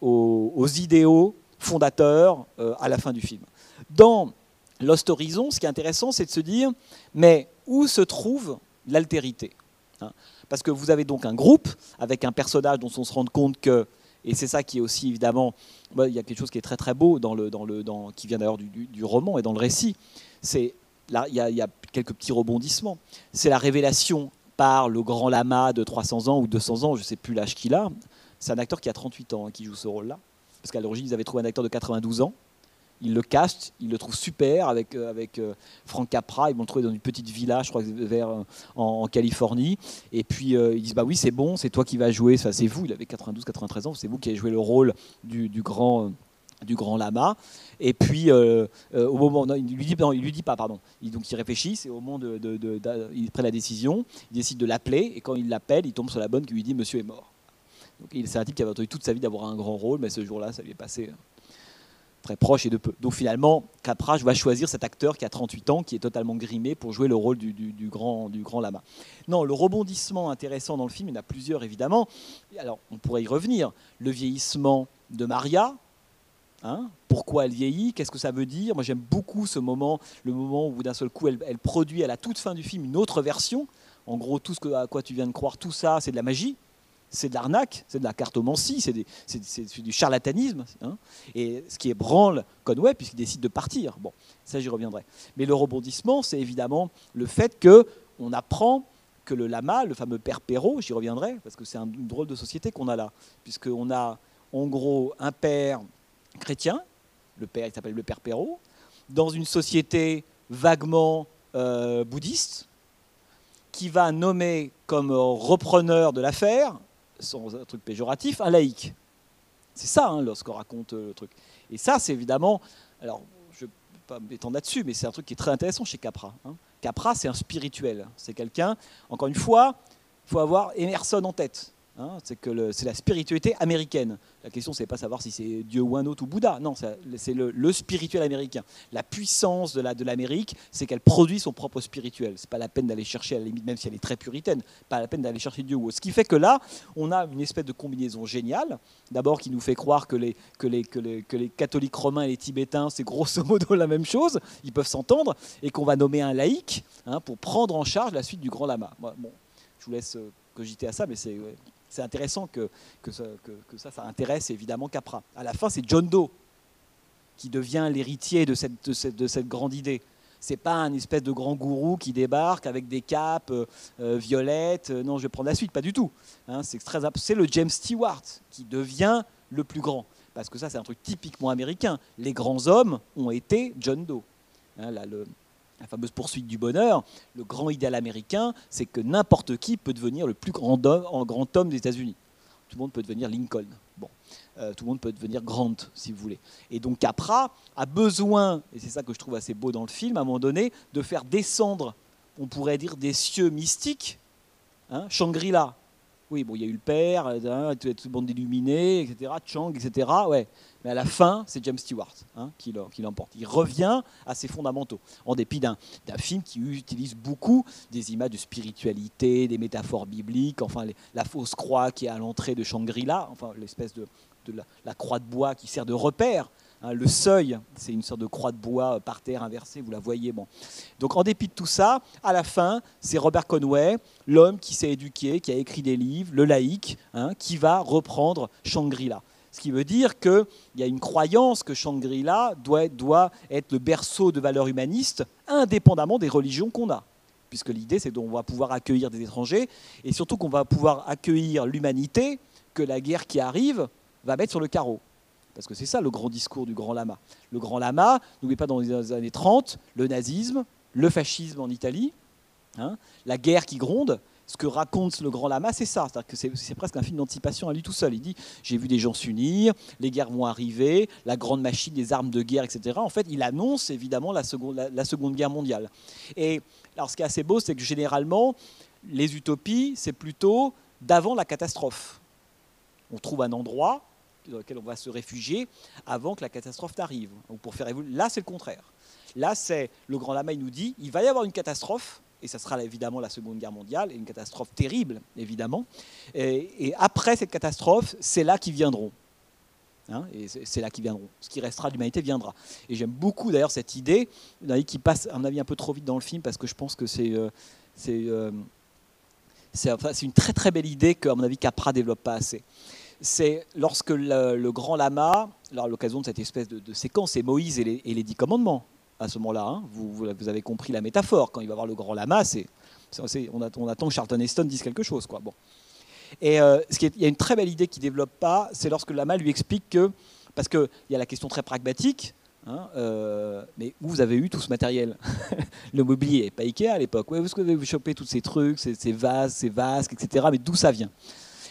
aux, idéaux fondateurs euh, à la fin du film. Dans Lost Horizon, ce qui est intéressant, c'est de se dire, mais où se trouve l'altérité hein? Parce que vous avez donc un groupe avec un personnage dont on se rend compte que et c'est ça qui est aussi évidemment, il y a quelque chose qui est très très beau dans le, dans le, dans, qui vient d'ailleurs du, roman et dans le récit. C'est là, il y, a, il y, a, quelques petits rebondissements. C'est la révélation par le grand lama de 300 ans ou 200 ans, je ne sais plus l'âge qu'il a. C'est un acteur qui a 38 ans hein, qui joue ce rôle-là, parce qu'à l'origine ils avaient trouvé un acteur de 92 ans il le cast, il le trouve super avec, euh, avec euh, Frank Capra. Ils vont le trouver dans une petite villa, je crois, vers, euh, en, Californie. Et puis ils disent Bah oui, c'est bon, c'est toi qui vas jouer. c'est vous, il avait 92-93 ans, c'est vous qui avez joué le rôle du, grand. du grand lama. Et puis au moment il lui dit il lui dit pas pardon. Donc il réfléchit. C'est au moment de, il prend la décision. Il décide de l'appeler. Et quand il l'appelle il tombe sur la bonne qui lui dit monsieur est mort. C'est un type qui avait entendu toute sa vie d'avoir un grand rôle. Mais ce jour-là ça lui est passé très proche et de peu. Donc finalement, Caprage va choisir cet acteur qui a 38 ans, qui est totalement grimé pour jouer le rôle du, grand, lama. Non, le rebondissement intéressant dans le film, il y en a plusieurs évidemment. Alors on pourrait y revenir. Le vieillissement de Maria, Hein pourquoi elle vieillit Qu'est-ce que ça veut dire? Moi, j'aime beaucoup ce moment, le moment où d'un seul coup, elle, produit à la toute fin du film une autre version. En gros, tout ce à quoi tu viens de croire, tout ça, c'est de la magie c'est de l'arnaque, c'est de la cartomancie, c'est du charlatanisme. Hein. et ce qui ébranle Conway, puisqu'il décide de partir. Bon, ça j'y reviendrai. Mais le rebondissement, c'est évidemment le fait que on apprend que le lama, le fameux père Perrault, j'y reviendrai, parce que c'est un, une drôle de société qu'on a là, puisqu'on a en gros un père chrétien, le père il s'appelle le père Perrault, dans une société vaguement euh, bouddhiste, qui va nommer comme repreneur de l'affaire sans un truc péjoratif, un laïc. C'est ça, hein, lorsqu'on raconte euh, le truc. Et ça, c'est évidemment. Alors, je ne vais pas m'étendre là-dessus, mais c'est un truc qui est très intéressant chez Capra. Hein. Capra, c'est un spirituel. C'est quelqu'un, encore une fois, il faut avoir Emerson en tête. Hein, c'est que c'est la spiritualité américaine. La question, c'est pas savoir si c'est Dieu ou un autre ou Bouddha. Non, c'est le, spirituel américain. La puissance de l'Amérique, c'est qu'elle produit son propre spirituel. C'est pas la peine d'aller chercher, même si elle est très puritaine, pas la peine d'aller chercher Dieu ou autre. Ce qui fait que là, on a une espèce de combinaison géniale. D'abord, qui nous fait croire que les catholiques romains et les tibétains, c'est grosso modo la même chose. Ils peuvent s'entendre et qu'on va nommer un laïc hein, pour prendre en charge la suite du grand lama. Bon, je vous laisse euh, cogiter à ça, mais c'est c'est intéressant que, ça, ça, intéresse évidemment Capra. À la fin, c'est John Doe qui devient l'héritier de cette, de, cette, grande idée. C'est pas un espèce de grand gourou qui débarque avec des capes euh, euh, violettes. Euh, non, je vais prendre la suite, pas du tout. Hein, c'est le James Stewart qui devient le plus grand. Parce que ça, c'est un truc typiquement américain. Les grands hommes ont été John Doe. Hein, la fameuse poursuite du bonheur, le grand idéal américain, c'est que n'importe qui peut devenir le plus grand homme, grand homme des États-Unis. Tout le monde peut devenir Lincoln. Bon, euh, tout le monde peut devenir Grant, si vous voulez. Et donc Capra a besoin, et c'est ça que je trouve assez beau dans le film, à un moment donné, de faire descendre, on pourrait dire, des cieux mystiques, hein, Shangri-La, oui, bon, il y a eu le père, tout le monde illuminé, etc., Chang, etc. Ouais. Mais à la fin, c'est James Stewart hein, qui l'emporte. Il revient à ses fondamentaux, en dépit d'un film qui utilise beaucoup des images de spiritualité, des métaphores bibliques, enfin la fausse croix qui est à l'entrée de Shangri-La, enfin l'espèce de, la, croix de bois qui sert de repère Hein, le seuil, c'est une sorte de croix de bois euh, par terre inversée, vous la voyez. Bon. Donc en dépit de tout ça, à la fin, c'est Robert Conway, l'homme qui s'est éduqué, qui a écrit des livres, le laïc, hein, qui va reprendre Shangri-La. Ce qui veut dire qu'il y a une croyance que Shangri-La doit, doit être le berceau de valeurs humanistes, indépendamment des religions qu'on a puisque l'idée c'est qu'on va pouvoir accueillir des étrangers, et surtout qu'on va pouvoir accueillir l'humanité que la guerre qui arrive va mettre sur le carreau. Parce que c'est ça le grand discours du grand lama. Le grand lama, n'oubliez pas dans les années 30, le nazisme, le fascisme en Italie, hein, la guerre qui gronde. Ce que raconte le grand lama, c'est ça. C'est, presque un film d'anticipation à lui tout seul. Il dit J'ai vu des gens s'unir, les guerres vont arriver, la grande machine, les armes de guerre, etc. En fait, il annonce évidemment la seconde, la seconde Guerre mondiale. Et alors, ce qui est assez beau, c'est que généralement, les utopies, c'est plutôt d'avant la catastrophe. On trouve un endroit, dans lequel on va se réfugier avant que la catastrophe n'arrive. pour faire Là, c'est le contraire. Là, c'est le Grand Lama, il nous dit, il va y avoir une catastrophe, et ça sera évidemment la Seconde Guerre mondiale, et une catastrophe terrible, évidemment. Et, après cette catastrophe, c'est là qu'ils viendront. Hein, et c'est là qu'ils viendront. Ce qui restera de l'humanité viendra. Et j'aime beaucoup d'ailleurs cette idée, qui passe à mon avis un peu trop vite dans le film, parce que je pense que c'est... Euh, euh, une très très belle idée qu'à mon avis Capra développe pas assez c'est lorsque le, grand lama, à l'occasion de cette espèce de, séquence, c'est Moïse et les, dix commandements. À ce moment-là, hein. vous, avez compris la métaphore. Quand il va voir le grand lama, c'est, on, attend, que Charlton Heston dise quelque chose. Quoi. Bon. Et euh, il y a une très belle idée qui développe pas, c'est lorsque le lama lui explique que, parce qu'il y a la question très pragmatique, hein, euh, mais où vous avez eu tout ce matériel? Le mobilier, pas Ikea à l'époque. Que vous avez chopé tous ces trucs, ces, ces vases, ces vasques, etc. Mais d'où ça vient?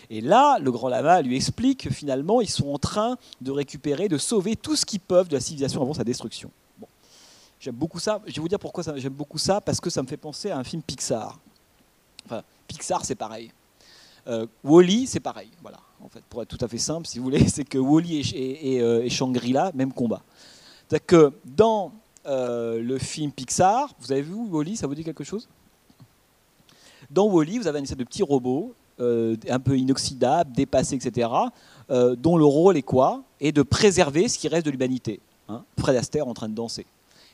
Et là, le grand lama lui explique que finalement, ils sont en train de récupérer, de sauver tout ce qu'ils peuvent de la civilisation avant sa destruction. Bon. J'aime beaucoup ça. Je vais vous dire pourquoi j'aime beaucoup ça, parce que ça me fait penser à un film Pixar. Enfin, Pixar, c'est pareil. Euh, Wally, c'est pareil. Voilà. En fait, pour être tout à fait simple, si vous voulez, c'est que Wally et, euh, et, Shangri-La, même combat. C'est-à-dire que dans euh, le film Pixar, vous avez vu Wally, ça vous dit quelque chose? Dans Wally, vous avez une espèce de petit robot un peu inoxydable, dépassé, etc., euh, dont le rôle est quoi? Est de préserver ce qui reste de l'humanité. Hein Fred Astaire en train de danser.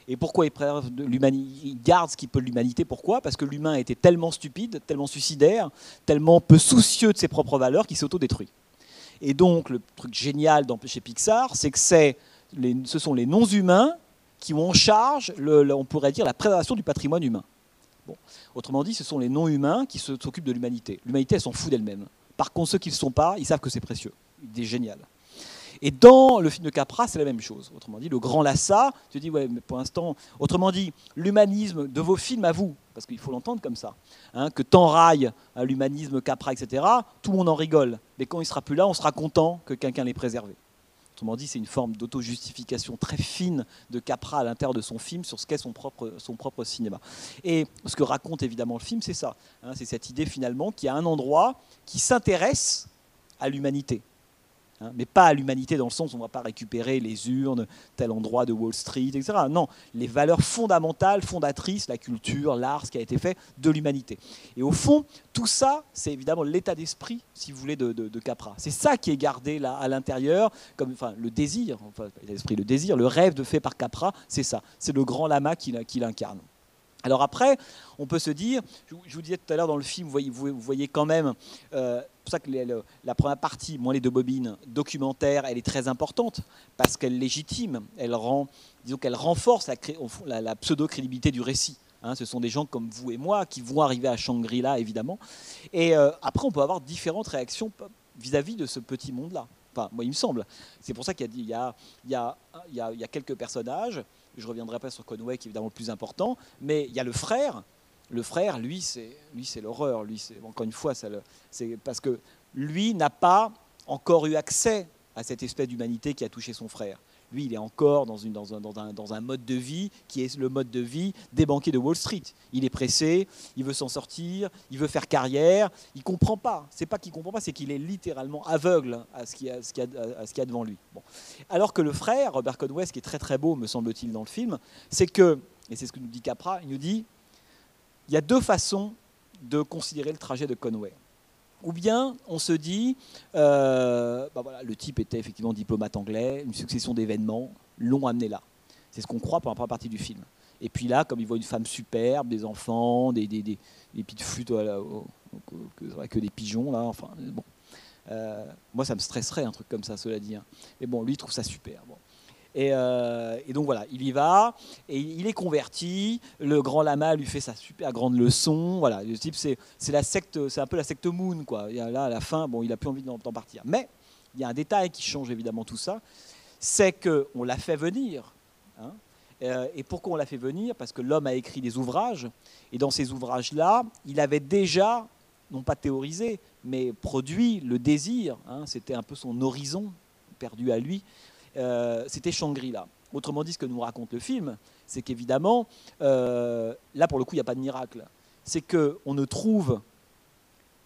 Et pourquoi il, préserve il garde ce qui peut de l'humanité? Pourquoi? Parce que l'humain était tellement stupide, tellement suicidaire, tellement peu soucieux de ses propres valeurs qu'il s'autodétruit. Et donc, le truc génial chez Pixar, c'est que ce sont les non-humains qui ont en charge, on pourrait dire, la préservation du patrimoine humain. Autrement dit, ce sont les non-humains qui s'occupent de l'humanité. L'humanité, elle s'en fout d'elle-même. Par contre, ceux qui ne le sont pas, ils savent que c'est précieux. C'est génial. Et dans le film de Capra, c'est la même chose. Autrement dit, le grand Lassa, tu dis, ouais, mais pour l'instant, autrement dit, l'humanisme de vos films à vous, parce qu'il faut l'entendre comme ça, hein, que t'enraille à l'humanisme Capra, etc., tout le monde en rigole. Mais quand il sera plus là, on sera content que quelqu'un l'ait préservé. Autrement dit, c'est une forme d'auto-justification très fine de Capra à l'intérieur de son film sur ce qu'est son propre, son propre cinéma. Et ce que raconte évidemment le film, c'est ça. Hein, c'est cette idée finalement qu'il y a un endroit qui s'intéresse à l'humanité. Hein, mais pas à l'humanité dans le sens où on ne va pas récupérer les urnes, tel endroit de Wall Street, etc. Non, les valeurs fondamentales, fondatrices, la culture, l'art, ce qui a été fait de l'humanité. Et au fond, tout ça, c'est évidemment l'état d'esprit, si vous voulez, de, Capra. C'est ça qui est gardé là à l'intérieur, comme enfin, le désir, enfin, l'esprit, le désir, le rêve de fait par Capra, c'est ça. C'est le grand lama qui, qui l'incarne. Alors après, on peut se dire, je vous disais tout à l'heure dans le film, vous voyez, vous voyez quand même, euh, c'est pour ça que la première partie, moins les deux bobines, documentaire, elle est très importante parce qu'elle légitime, elle rend, disons qu'elle renforce la, pseudo-crédibilité du récit. Hein. ce sont des gens comme vous et moi qui vont arriver à Shangri-La, évidemment. Et euh, après, on peut avoir différentes réactions vis-à-vis de ce petit monde-là. Enfin, moi, il me semble. C'est pour ça qu'il y, y a quelques personnages je reviendrai pas sur Conway, qui est évidemment le plus important, mais il y a le frère. Le frère, lui, c'est l'horreur. Lui, encore une fois, c'est parce que lui n'a pas encore eu accès à cette espèce d'humanité qui a touché son frère. Lui, il est encore dans, un, mode de vie qui est le mode de vie des banquiers de Wall Street. Il est pressé, il veut s'en sortir, il veut faire carrière, il comprend pas. C'est pas qu'il comprend pas, c'est qu'il est littéralement aveugle à ce qu'il y, a, devant lui. Alors que le frère, Robert Conway, ce qui est très très beau, me semble-t-il, dans le film, c'est que, et c'est ce que nous dit Capra, il nous dit, il y a deux façons de considérer le trajet de Conway. Ou bien on se dit, euh, bah le type était effectivement diplomate anglais, une succession d'événements l'ont amené là. C'est ce qu'on croit pendant la première partie du film. Et puis là, comme il voit une femme superbe, des enfants, des, des, des, des petites flûtes, voilà, que, que, des pigeons, là, enfin, bon. Euh, moi, ça me stresserait un truc comme ça, cela dit. Hein. Mais bon, lui, il trouve ça super. Bon. Euh, et, donc voilà, il y va et il est converti. Le grand lama lui fait sa super grande leçon. Voilà, le type c'est la secte, c'est un peu la secte Moon quoi. là à la fin, bon, il a plus envie d'en partir. Mais il y a un détail qui change évidemment tout ça, c'est que on l'a fait venir. Hein. Euh, et pourquoi on l'a fait venir? Parce que l'homme a écrit des ouvrages et dans ces ouvrages-là, il avait déjà non pas théorisé, mais produit le désir. Hein. C'était un peu son horizon perdu à lui euh, c'était Shangri-La. Autrement dit, ce que nous raconte le film, c'est qu'évidemment, euh, là pour le coup, il n'y a pas de miracle. C'est qu'on ne trouve,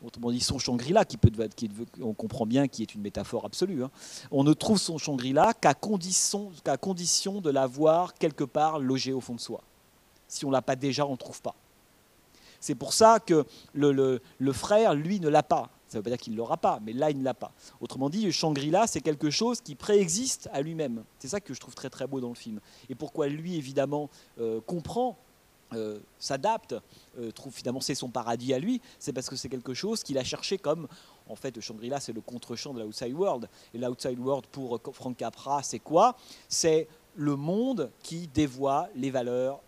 autrement dit, son Shangri-La, qui peut, qui on comprend bien qui est une métaphore absolue, hein. on ne trouve son Shangri-La qu'à condition, condition de l'avoir quelque part logé au fond de soi. Si on ne l'a pas déjà, on ne trouve pas. C'est pour ça que le frère, lui, ne l'a pas. Ça ne veut pas dire qu'il ne l'aura pas, mais là, il ne l'a pas. Autrement dit, Shangri-La, c'est quelque chose qui préexiste à lui-même. C'est ça que je trouve très très beau dans le film. Et pourquoi lui, évidemment, euh, comprend, euh, s'adapte, euh, trouve finalement c'est son paradis à lui, c'est parce que c'est quelque chose qu'il a cherché comme, en fait, Shangri-La, c'est le contre-champ de l'outside world. Et l'outside world, pour Frank Capra, c'est quoi? C'est le monde qui dévoie les valeurs,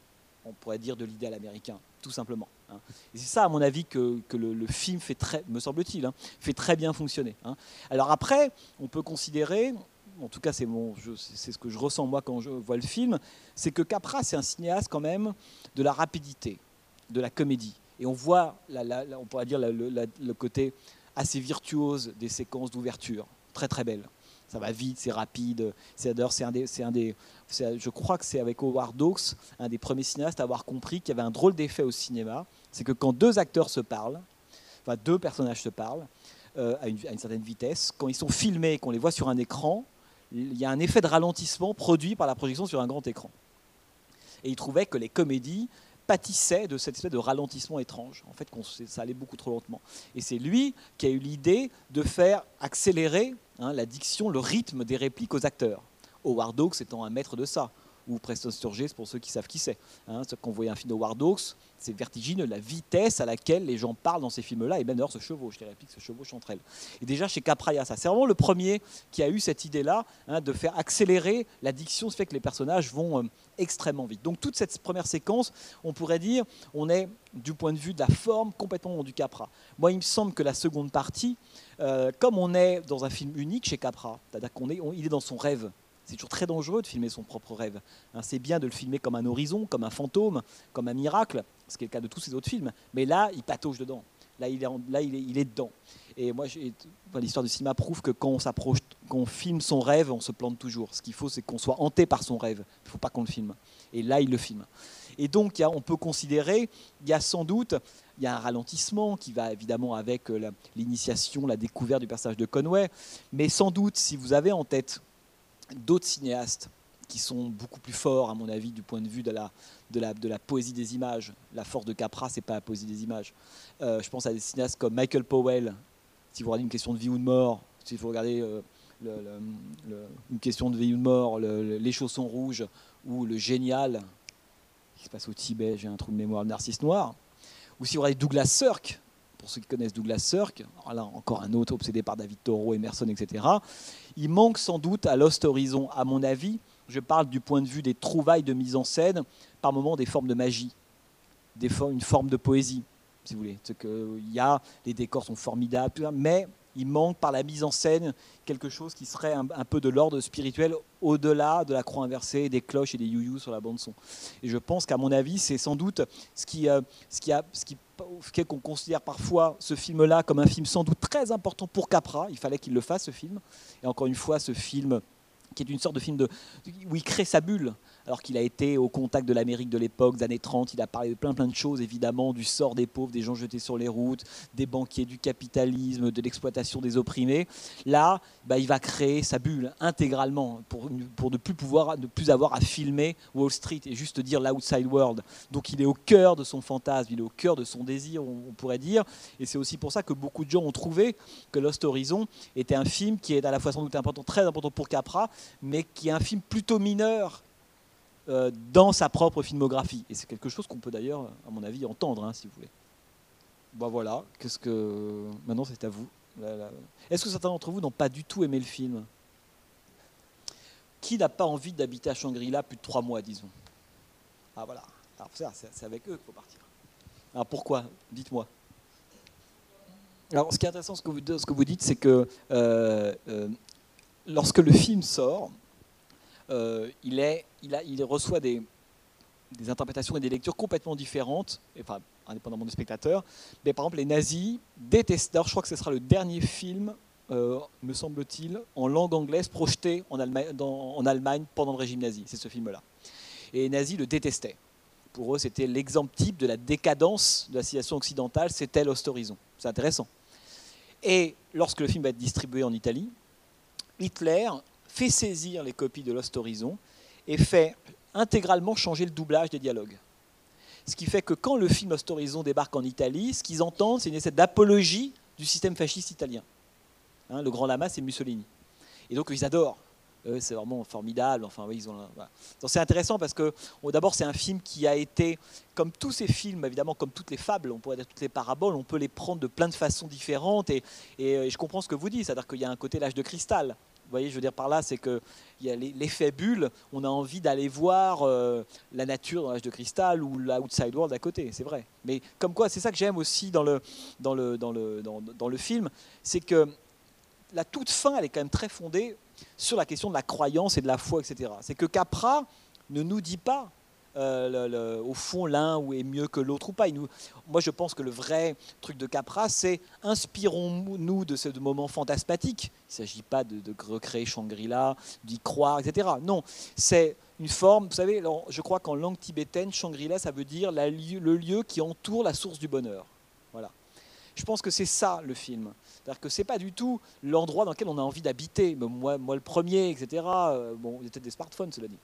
on pourrait dire, de l'idéal américain, tout simplement. Hein. C'est ça, à mon avis, que, le, film fait très, me semble-t-il, hein, fait très bien fonctionner. Hein. Alors après, on peut considérer, en tout cas c'est c'est ce que je ressens moi quand je vois le film, c'est que Capra c'est un cinéaste quand même de la rapidité, de la comédie. Et on voit, on pourrait dire le côté assez virtuose des séquences d'ouverture, très très belles ça va vite, c'est rapide. C'est c'est un des, c'est un des, je crois que c'est avec Howard Hawks, un des premiers cinéastes à avoir compris qu'il y avait un drôle d'effet au cinéma, c'est que quand deux acteurs se parlent, enfin deux personnages se parlent euh, à, une, certaine vitesse, quand ils sont filmés, qu'on les voit sur un écran, il y a un effet de ralentissement produit par la projection sur un grand écran. Et il trouvait que les comédies pâtissaient de cette espèce de ralentissement étrange. En fait, ça allait beaucoup trop lentement. Et c'est lui qui a eu l'idée de faire accélérer hein, la diction, le rythme des répliques aux acteurs. Howard Hawks étant un maître de ça ou Preston Sturges pour ceux qui savent qui c'est. Hein, quand vous voyez un film de Howard Hawks, c'est vertigineux la vitesse à laquelle les gens parlent dans ces films-là, et même d'ailleurs se chevauchent, les répliques se chevauchent entre elles. Et déjà chez Capraya, ça, c'est vraiment le premier qui a eu cette idée-là hein, de faire accélérer la diction, ce fait que les personnages vont euh, extrêmement vite. Donc toute cette première séquence, on pourrait dire, on est du point de vue de la forme complètement du Capra. Moi, il me semble que la seconde partie, euh, comme on est dans un film unique chez Capra, c'est-à-dire qu'on est, il est dans son rêve, c'est toujours très dangereux de filmer son propre rêve. Hein, c'est bien de le filmer comme un horizon, comme un fantôme, comme un miracle, ce qui est le cas de tous ces autres films. Mais là, il patauge dedans. Là, il est, là, il est, dedans. Et moi, l'histoire du cinéma prouve que quand on filme son rêve, on se plante toujours. Ce qu'il faut, c'est qu'on soit hanté par son rêve. Il ne faut pas qu'on le filme. Et là, il le filme. Et donc, on peut considérer, il y a sans doute, il y a un ralentissement qui va évidemment avec euh, l'initiation, la découverte du personnage de Conway, mais sans doute, si vous avez en tête d'autres cinéastes qui sont beaucoup plus forts, à mon avis, du point de vue de la, de la, de la poésie des images. La force de Capra, c'est pas la poésie des images. Euh, je pense à des cinéastes comme Michael Powell, si vous regardez une question de vie ou de mort, si vous regardez euh, une question de vie ou de mort, Les chaussons rouges ou Le génial, qui se passe au Tibet, j'ai un trou de mémoire, narcisse noir, ou si vous regardez Douglas Sirk, pour ceux qui connaissent Douglas Sirk, encore un autre obsédé par David Thoreau, Emerson, etc., il manque sans doute à Lost Horizon, à mon avis, je parle du point de vue des trouvailles de mise en scène, par moments des formes de magie, des une forme de poésie, si vous voulez. Il y a, les décors sont formidables, mais il manque par la mise en scène quelque chose qui serait un, peu de l'ordre spirituel au-delà de la croix inversée, des cloches et des you sur la bande son. Et je pense qu'à mon avis, c'est sans doute ce qui, euh, ce qui, a, ce qui qu'on considère parfois ce film-là comme un film sans doute très important pour Capra. Il fallait qu'il le fasse, ce film. Et encore une fois, ce film qui est une sorte de film de, où il crée sa bulle alors qu'il a été au contact de l'Amérique de l'époque, des années 30. Il a parlé de plein plein de choses, évidemment, du sort des pauvres, des gens jetés sur les routes, des banquiers, du capitalisme, de l'exploitation des opprimés. Là, bah, il va créer sa bulle intégralement pour, ne plus pouvoir, ne plus avoir à filmer Wall Street et juste dire l'outside world. Donc il est au cœur de son fantasme, il est au cœur de son désir, on, pourrait dire. Et c'est aussi pour ça que beaucoup de gens ont trouvé que Lost Horizon était un film qui est à la fois sans doute important, très important pour Capra, mais qui est un film plutôt mineur dans sa propre filmographie. Et c'est quelque chose qu'on peut d'ailleurs, à mon avis, entendre, hein, si vous voulez. Bah, voilà, qu'est-ce que maintenant c'est à vous. Est-ce que certains d'entre vous n'ont pas du tout aimé le film? Qui n'a pas envie d'habiter à Shangri-La plus de trois mois, disons? Ah voilà, c'est avec eux qu'il faut partir. Alors pourquoi? Dites-moi. Alors ce qui est intéressant, ce que vous, dites, c'est que euh, euh, lorsque le film sort, euh, il, est, il, reçoit des, interprétations et des lectures complètement différentes, enfin, indépendamment des spectateurs. Mais par exemple, les nazis détestent. je crois que ce sera le dernier film, euh, me semble-t-il, en langue anglaise projeté en Allemagne, en Allemagne pendant le régime nazi. C'est ce film-là. Et les nazis le détestaient. Pour eux, c'était l'exemple type de la décadence de la civilisation occidentale, c'était Lost Horizon. C'est intéressant. Et lorsque le film va être distribué en Italie, Hitler fait saisir les copies de Lost Horizon et fait intégralement changer le doublage des dialogues. Ce qui fait que quand le film Lost Horizon débarque en Italie, ce qu'ils entendent, c'est une espèce d'apologie du système fasciste italien. Hein, le grand lama, c'est Mussolini. Et donc ils adorent. c'est vraiment formidable. Enfin, ils ont. c'est intéressant parce que d'abord c'est un film qui a été, comme tous ces films, évidemment, comme toutes les fables, on pourrait dire toutes les paraboles, on peut les prendre de plein de façons différentes. Et, et je comprends ce que vous dites, c'est-à-dire qu'il y a un côté l'âge de cristal. Vous voyez, je veux dire par là, c'est qu'il y a l'effet bulle, on a envie d'aller voir euh, la nature dans l'âge de cristal ou l'outside world à côté, c'est vrai. Mais comme quoi, c'est ça que j'aime aussi dans le, dans le, dans le, dans, le film, c'est que la toute fin, elle est quand même très fondée sur la question de la croyance et de la foi, etc. C'est que Capra ne nous dit pas euh, au fond l'un est mieux que l'autre ou pas. moi, je pense que le vrai truc de Capra, c'est inspirons-nous de ce moment fantasmatique. Il ne s'agit pas de, recréer Shangri-La, d'y croire, etc. Non, c'est une forme, vous savez, je crois qu'en langue tibétaine, Shangri-La, ça veut dire le lieu qui entoure la source du bonheur. Voilà. Je pense que c'est ça le film. C'est-à-dire que c'est pas du tout l'endroit dans lequel on a envie d'habiter. Moi, moi, le premier, etc. Euh, bon, il y a peut-être des smartphones, cela dit.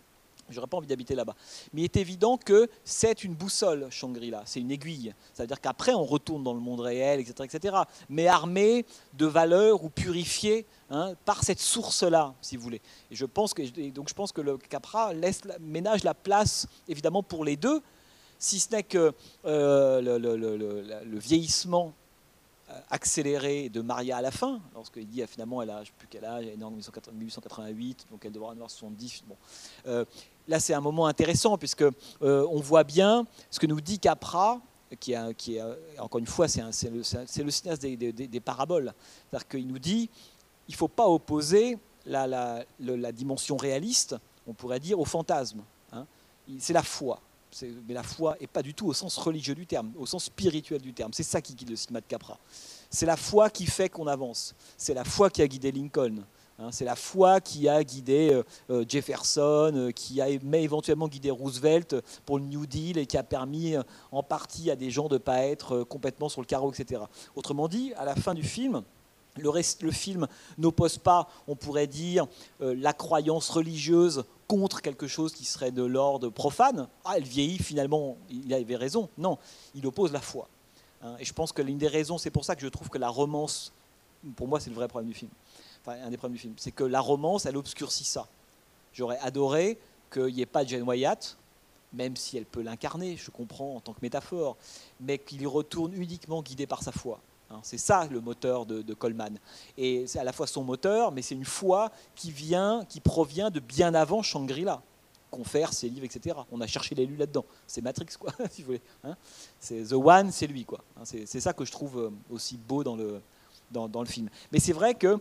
J'aurais pas envie d'habiter là-bas. Mais il est évident que c'est une boussole, Shangri-La, c'est une aiguille. C'est-à-dire qu'après, on retourne dans le monde réel, etc., etc. Mais armé de valeurs ou purifié hein, par cette source-là, si vous voulez. Et je pense que, donc je pense que le Capra laisse, ménage la place, évidemment, pour les deux, si ce n'est que euh, le, vieillissement euh, accéléré de Maria à la fin, lorsqu'il dit finalement elle a, sais plus quel âge, elle est en 1888, donc elle devra avoir 70. Bon. Euh, là c'est un moment intéressant puisque euh, on voit bien ce que nous dit Capra, qui est, qui est encore une fois c'est le, le, cinéaste des, paraboles, c'est-à-dire qu'il nous dit il ne faut pas opposer la, dimension réaliste, on pourrait dire, au fantasme. Hein. C'est la foi. Mais la foi n'est pas du tout au sens religieux du terme, au sens spirituel du terme. C'est ça qui guide le cinéma de Capra. C'est la foi qui fait qu'on avance. C'est la foi qui a guidé Lincoln. Hein, c'est la foi qui a guidé euh, euh, Jefferson, euh, qui a éventuellement guidé Roosevelt pour le New Deal et qui a permis en partie à des gens de ne pas être complètement sur le carreau, etc. Autrement dit, à la fin du film, le, le film n'oppose pas, on pourrait dire, la croyance religieuse contre quelque chose qui serait de l'ordre profane. Ah, elle vieillit, finalement, il avait raison. Non, il oppose la foi. Hein. et je pense que l'une des raisons, c'est pour ça que je trouve que la romance, pour moi, c'est le vrai problème du film un des problèmes du film, c'est que la romance, elle obscurcit ça. J'aurais adoré qu'il n'y ait pas de Jane Wyatt, même si elle peut l'incarner, je comprends en tant que métaphore, mais qu'il y retourne uniquement guidé par sa foi. Hein. c'est ça le moteur de, Coleman. Et c'est à la fois son moteur, mais c'est une foi qui vient, qui provient de bien avant Shangri-La. Confère, ses livres, etc. On a cherché l'élu là-dedans. C'est Matrix, quoi, si vous voulez. Hein. c'est The One, c'est lui, quoi. Hein. c'est, ça que je trouve euh, aussi beau dans le film. Mais c'est vrai que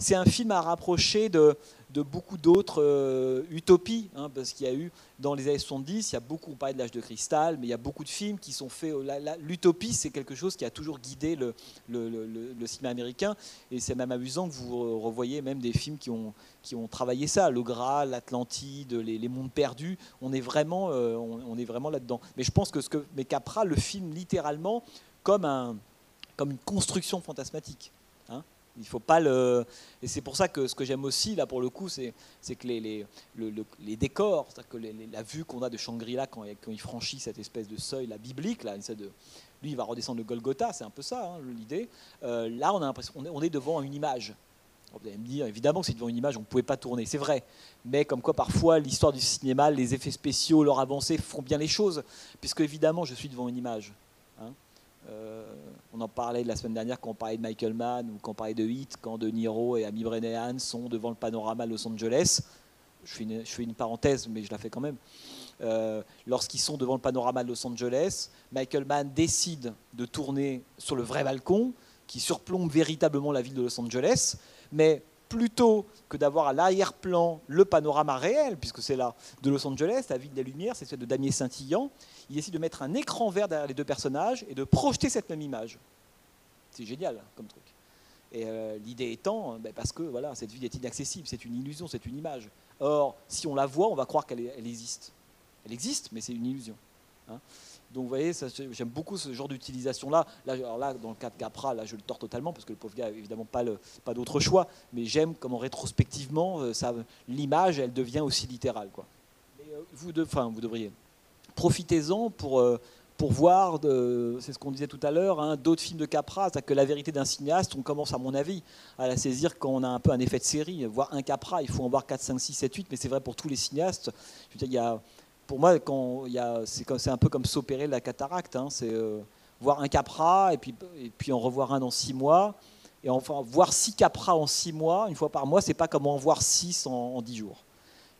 c'est un film à rapprocher de, beaucoup d'autres euh, utopies, hein, parce qu'il y a eu, dans les années 70, il y a beaucoup, on parlait de l'âge de cristal, mais il y a beaucoup de films qui sont faits. L'utopie, c'est quelque chose qui a toujours guidé le, cinéma américain, et c'est même amusant que vous revoyez même des films qui ont, travaillé ça, le Graal, l'Atlantide, les, mondes perdus, on est vraiment, euh, on, est vraiment là-dedans. Mais je pense que ce que mais Capra le film littéralement comme, comme une construction fantasmatique. Il faut pas le. Et c'est pour ça que ce que j'aime aussi, là, pour le coup, c'est, que les, les, les décors, que la vue qu'on a de Shangri-La quand, il franchit cette espèce de seuil, la biblique, là, de, lui, il va redescendre le Golgotha, c'est un peu ça, hein, l'idée. Euh, là, on a l'impression on est devant une image. Vous allez me dire, évidemment, c'est devant une image, on ne pouvait pas tourner, c'est vrai. Mais comme quoi, parfois, l'histoire du cinéma, les effets spéciaux, leur avancée font bien les choses. Puisque, évidemment, je suis devant une image. Euh, on en parlait la semaine dernière quand on parlait de Michael Mann ou quand on parlait de Hit, quand De Niro et Amy Brennan sont devant le panorama Los Angeles. Je fais, une, je fais une parenthèse, mais je la fais quand même. Euh, lorsqu'ils sont devant le panorama de Los Angeles, Michael Mann décide de tourner sur le vrai balcon qui surplombe véritablement la ville de Los Angeles, mais plutôt que d'avoir à l'arrière-plan le panorama réel, puisque c'est là de Los Angeles, la ville des Lumières, c'est celle de damier scintillant, il décide de mettre un écran vert derrière les deux personnages et de projeter cette même image. C'est génial hein, comme truc. Et euh, l'idée étant, ben, parce que voilà, cette ville est inaccessible, c'est une illusion, c'est une image. Or, si on la voit, on va croire qu'elle existe. Elle existe, mais c'est une illusion. Hein. Donc vous voyez, j'aime beaucoup ce genre d'utilisation-là. Là, là, dans le cas de Capra, là, je le tords totalement parce que le pauvre gars n'a évidemment pas, pas d'autre choix. Mais j'aime comment rétrospectivement, euh, l'image, elle devient aussi littérale. Quoi. Euh, vous, de, enfin, vous devriez. Profitez-en pour, euh, pour voir, c'est ce qu'on disait tout à l'heure, hein, d'autres films de Capra. C'est-à-dire que la vérité d'un cinéaste, on commence, à mon avis, à la saisir quand on a un peu un effet de série. Voir un Capra, il faut en voir 4, 5, 6, 7, 8, mais c'est vrai pour tous les cinéastes. Je veux dire, il y a pour moi, c'est un peu comme s'opérer la cataracte. Hein. c'est euh, voir un capra et puis, et puis en revoir un dans six mois. Et enfin, voir six capras en six mois, une fois par mois, c'est pas comme en voir six en, dix jours.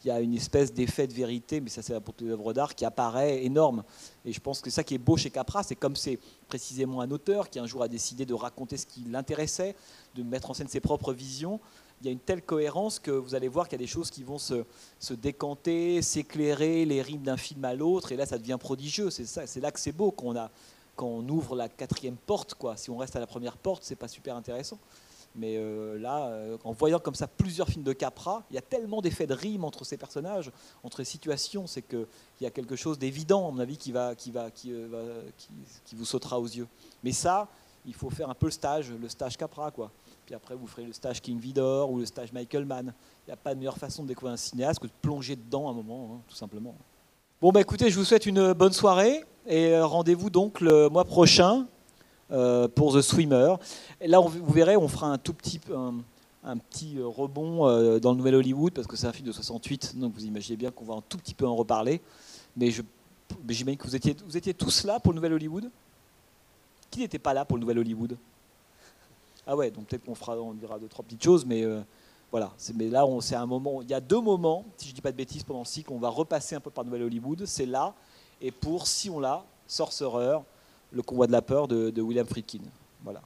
Il y a une espèce d'effet de vérité, mais ça c'est pour toutes les œuvres d'art, qui apparaît énorme. Et je pense que ça qui est beau chez Capra, c'est comme c'est précisément un auteur qui un jour a décidé de raconter ce qui l'intéressait, de mettre en scène ses propres visions il y a une telle cohérence que vous allez voir qu'il y a des choses qui vont se, décanter, s'éclairer, les rimes d'un film à l'autre, et là ça devient prodigieux. C'est ça, c'est là que c'est beau qu'on a quand on ouvre la quatrième porte. Quoi. Si on reste à la première porte, c'est pas super intéressant. Mais euh, là, euh, en voyant comme ça plusieurs films de Capra, il y a tellement d'effets de rime entre ces personnages, entre les situations, c'est qu'il y a quelque chose d'évident, à mon avis, qui, va, qui, va, qui, euh, qui, vous sautera aux yeux. Mais ça, il faut faire un peu le stage, le stage Capra, quoi puis après vous ferez le stage King Vidor ou le stage Michael Mann. Il n'y a pas de meilleure façon de découvrir un cinéaste que de plonger dedans un moment, hein, tout simplement. Bon, bah écoutez, je vous souhaite une bonne soirée et euh, rendez-vous donc le mois prochain euh, pour The Swimmer. Et là, vous verrez, on fera un tout petit, un, petit euh, rebond dans le Nouvel Hollywood parce que c'est un film de 68, donc vous imaginez bien qu'on va un tout petit peu en reparler. Mais j'imagine que vous étiez, vous étiez tous là pour le Nouvel Hollywood? Qui n'était pas là pour le Nouvel Hollywood? Ah ouais, donc peut-être qu'on fera, on dira deux, trois petites choses, mais euh, voilà. Mais là, c'est un moment, il y a deux moments, si je dis pas de bêtises, pendant le cycle, on va repasser un peu par Nouvelle Hollywood. C'est là, et pour, si on l'a, Sorcerer, le convoi de la peur de, de William Friedkin. Voilà.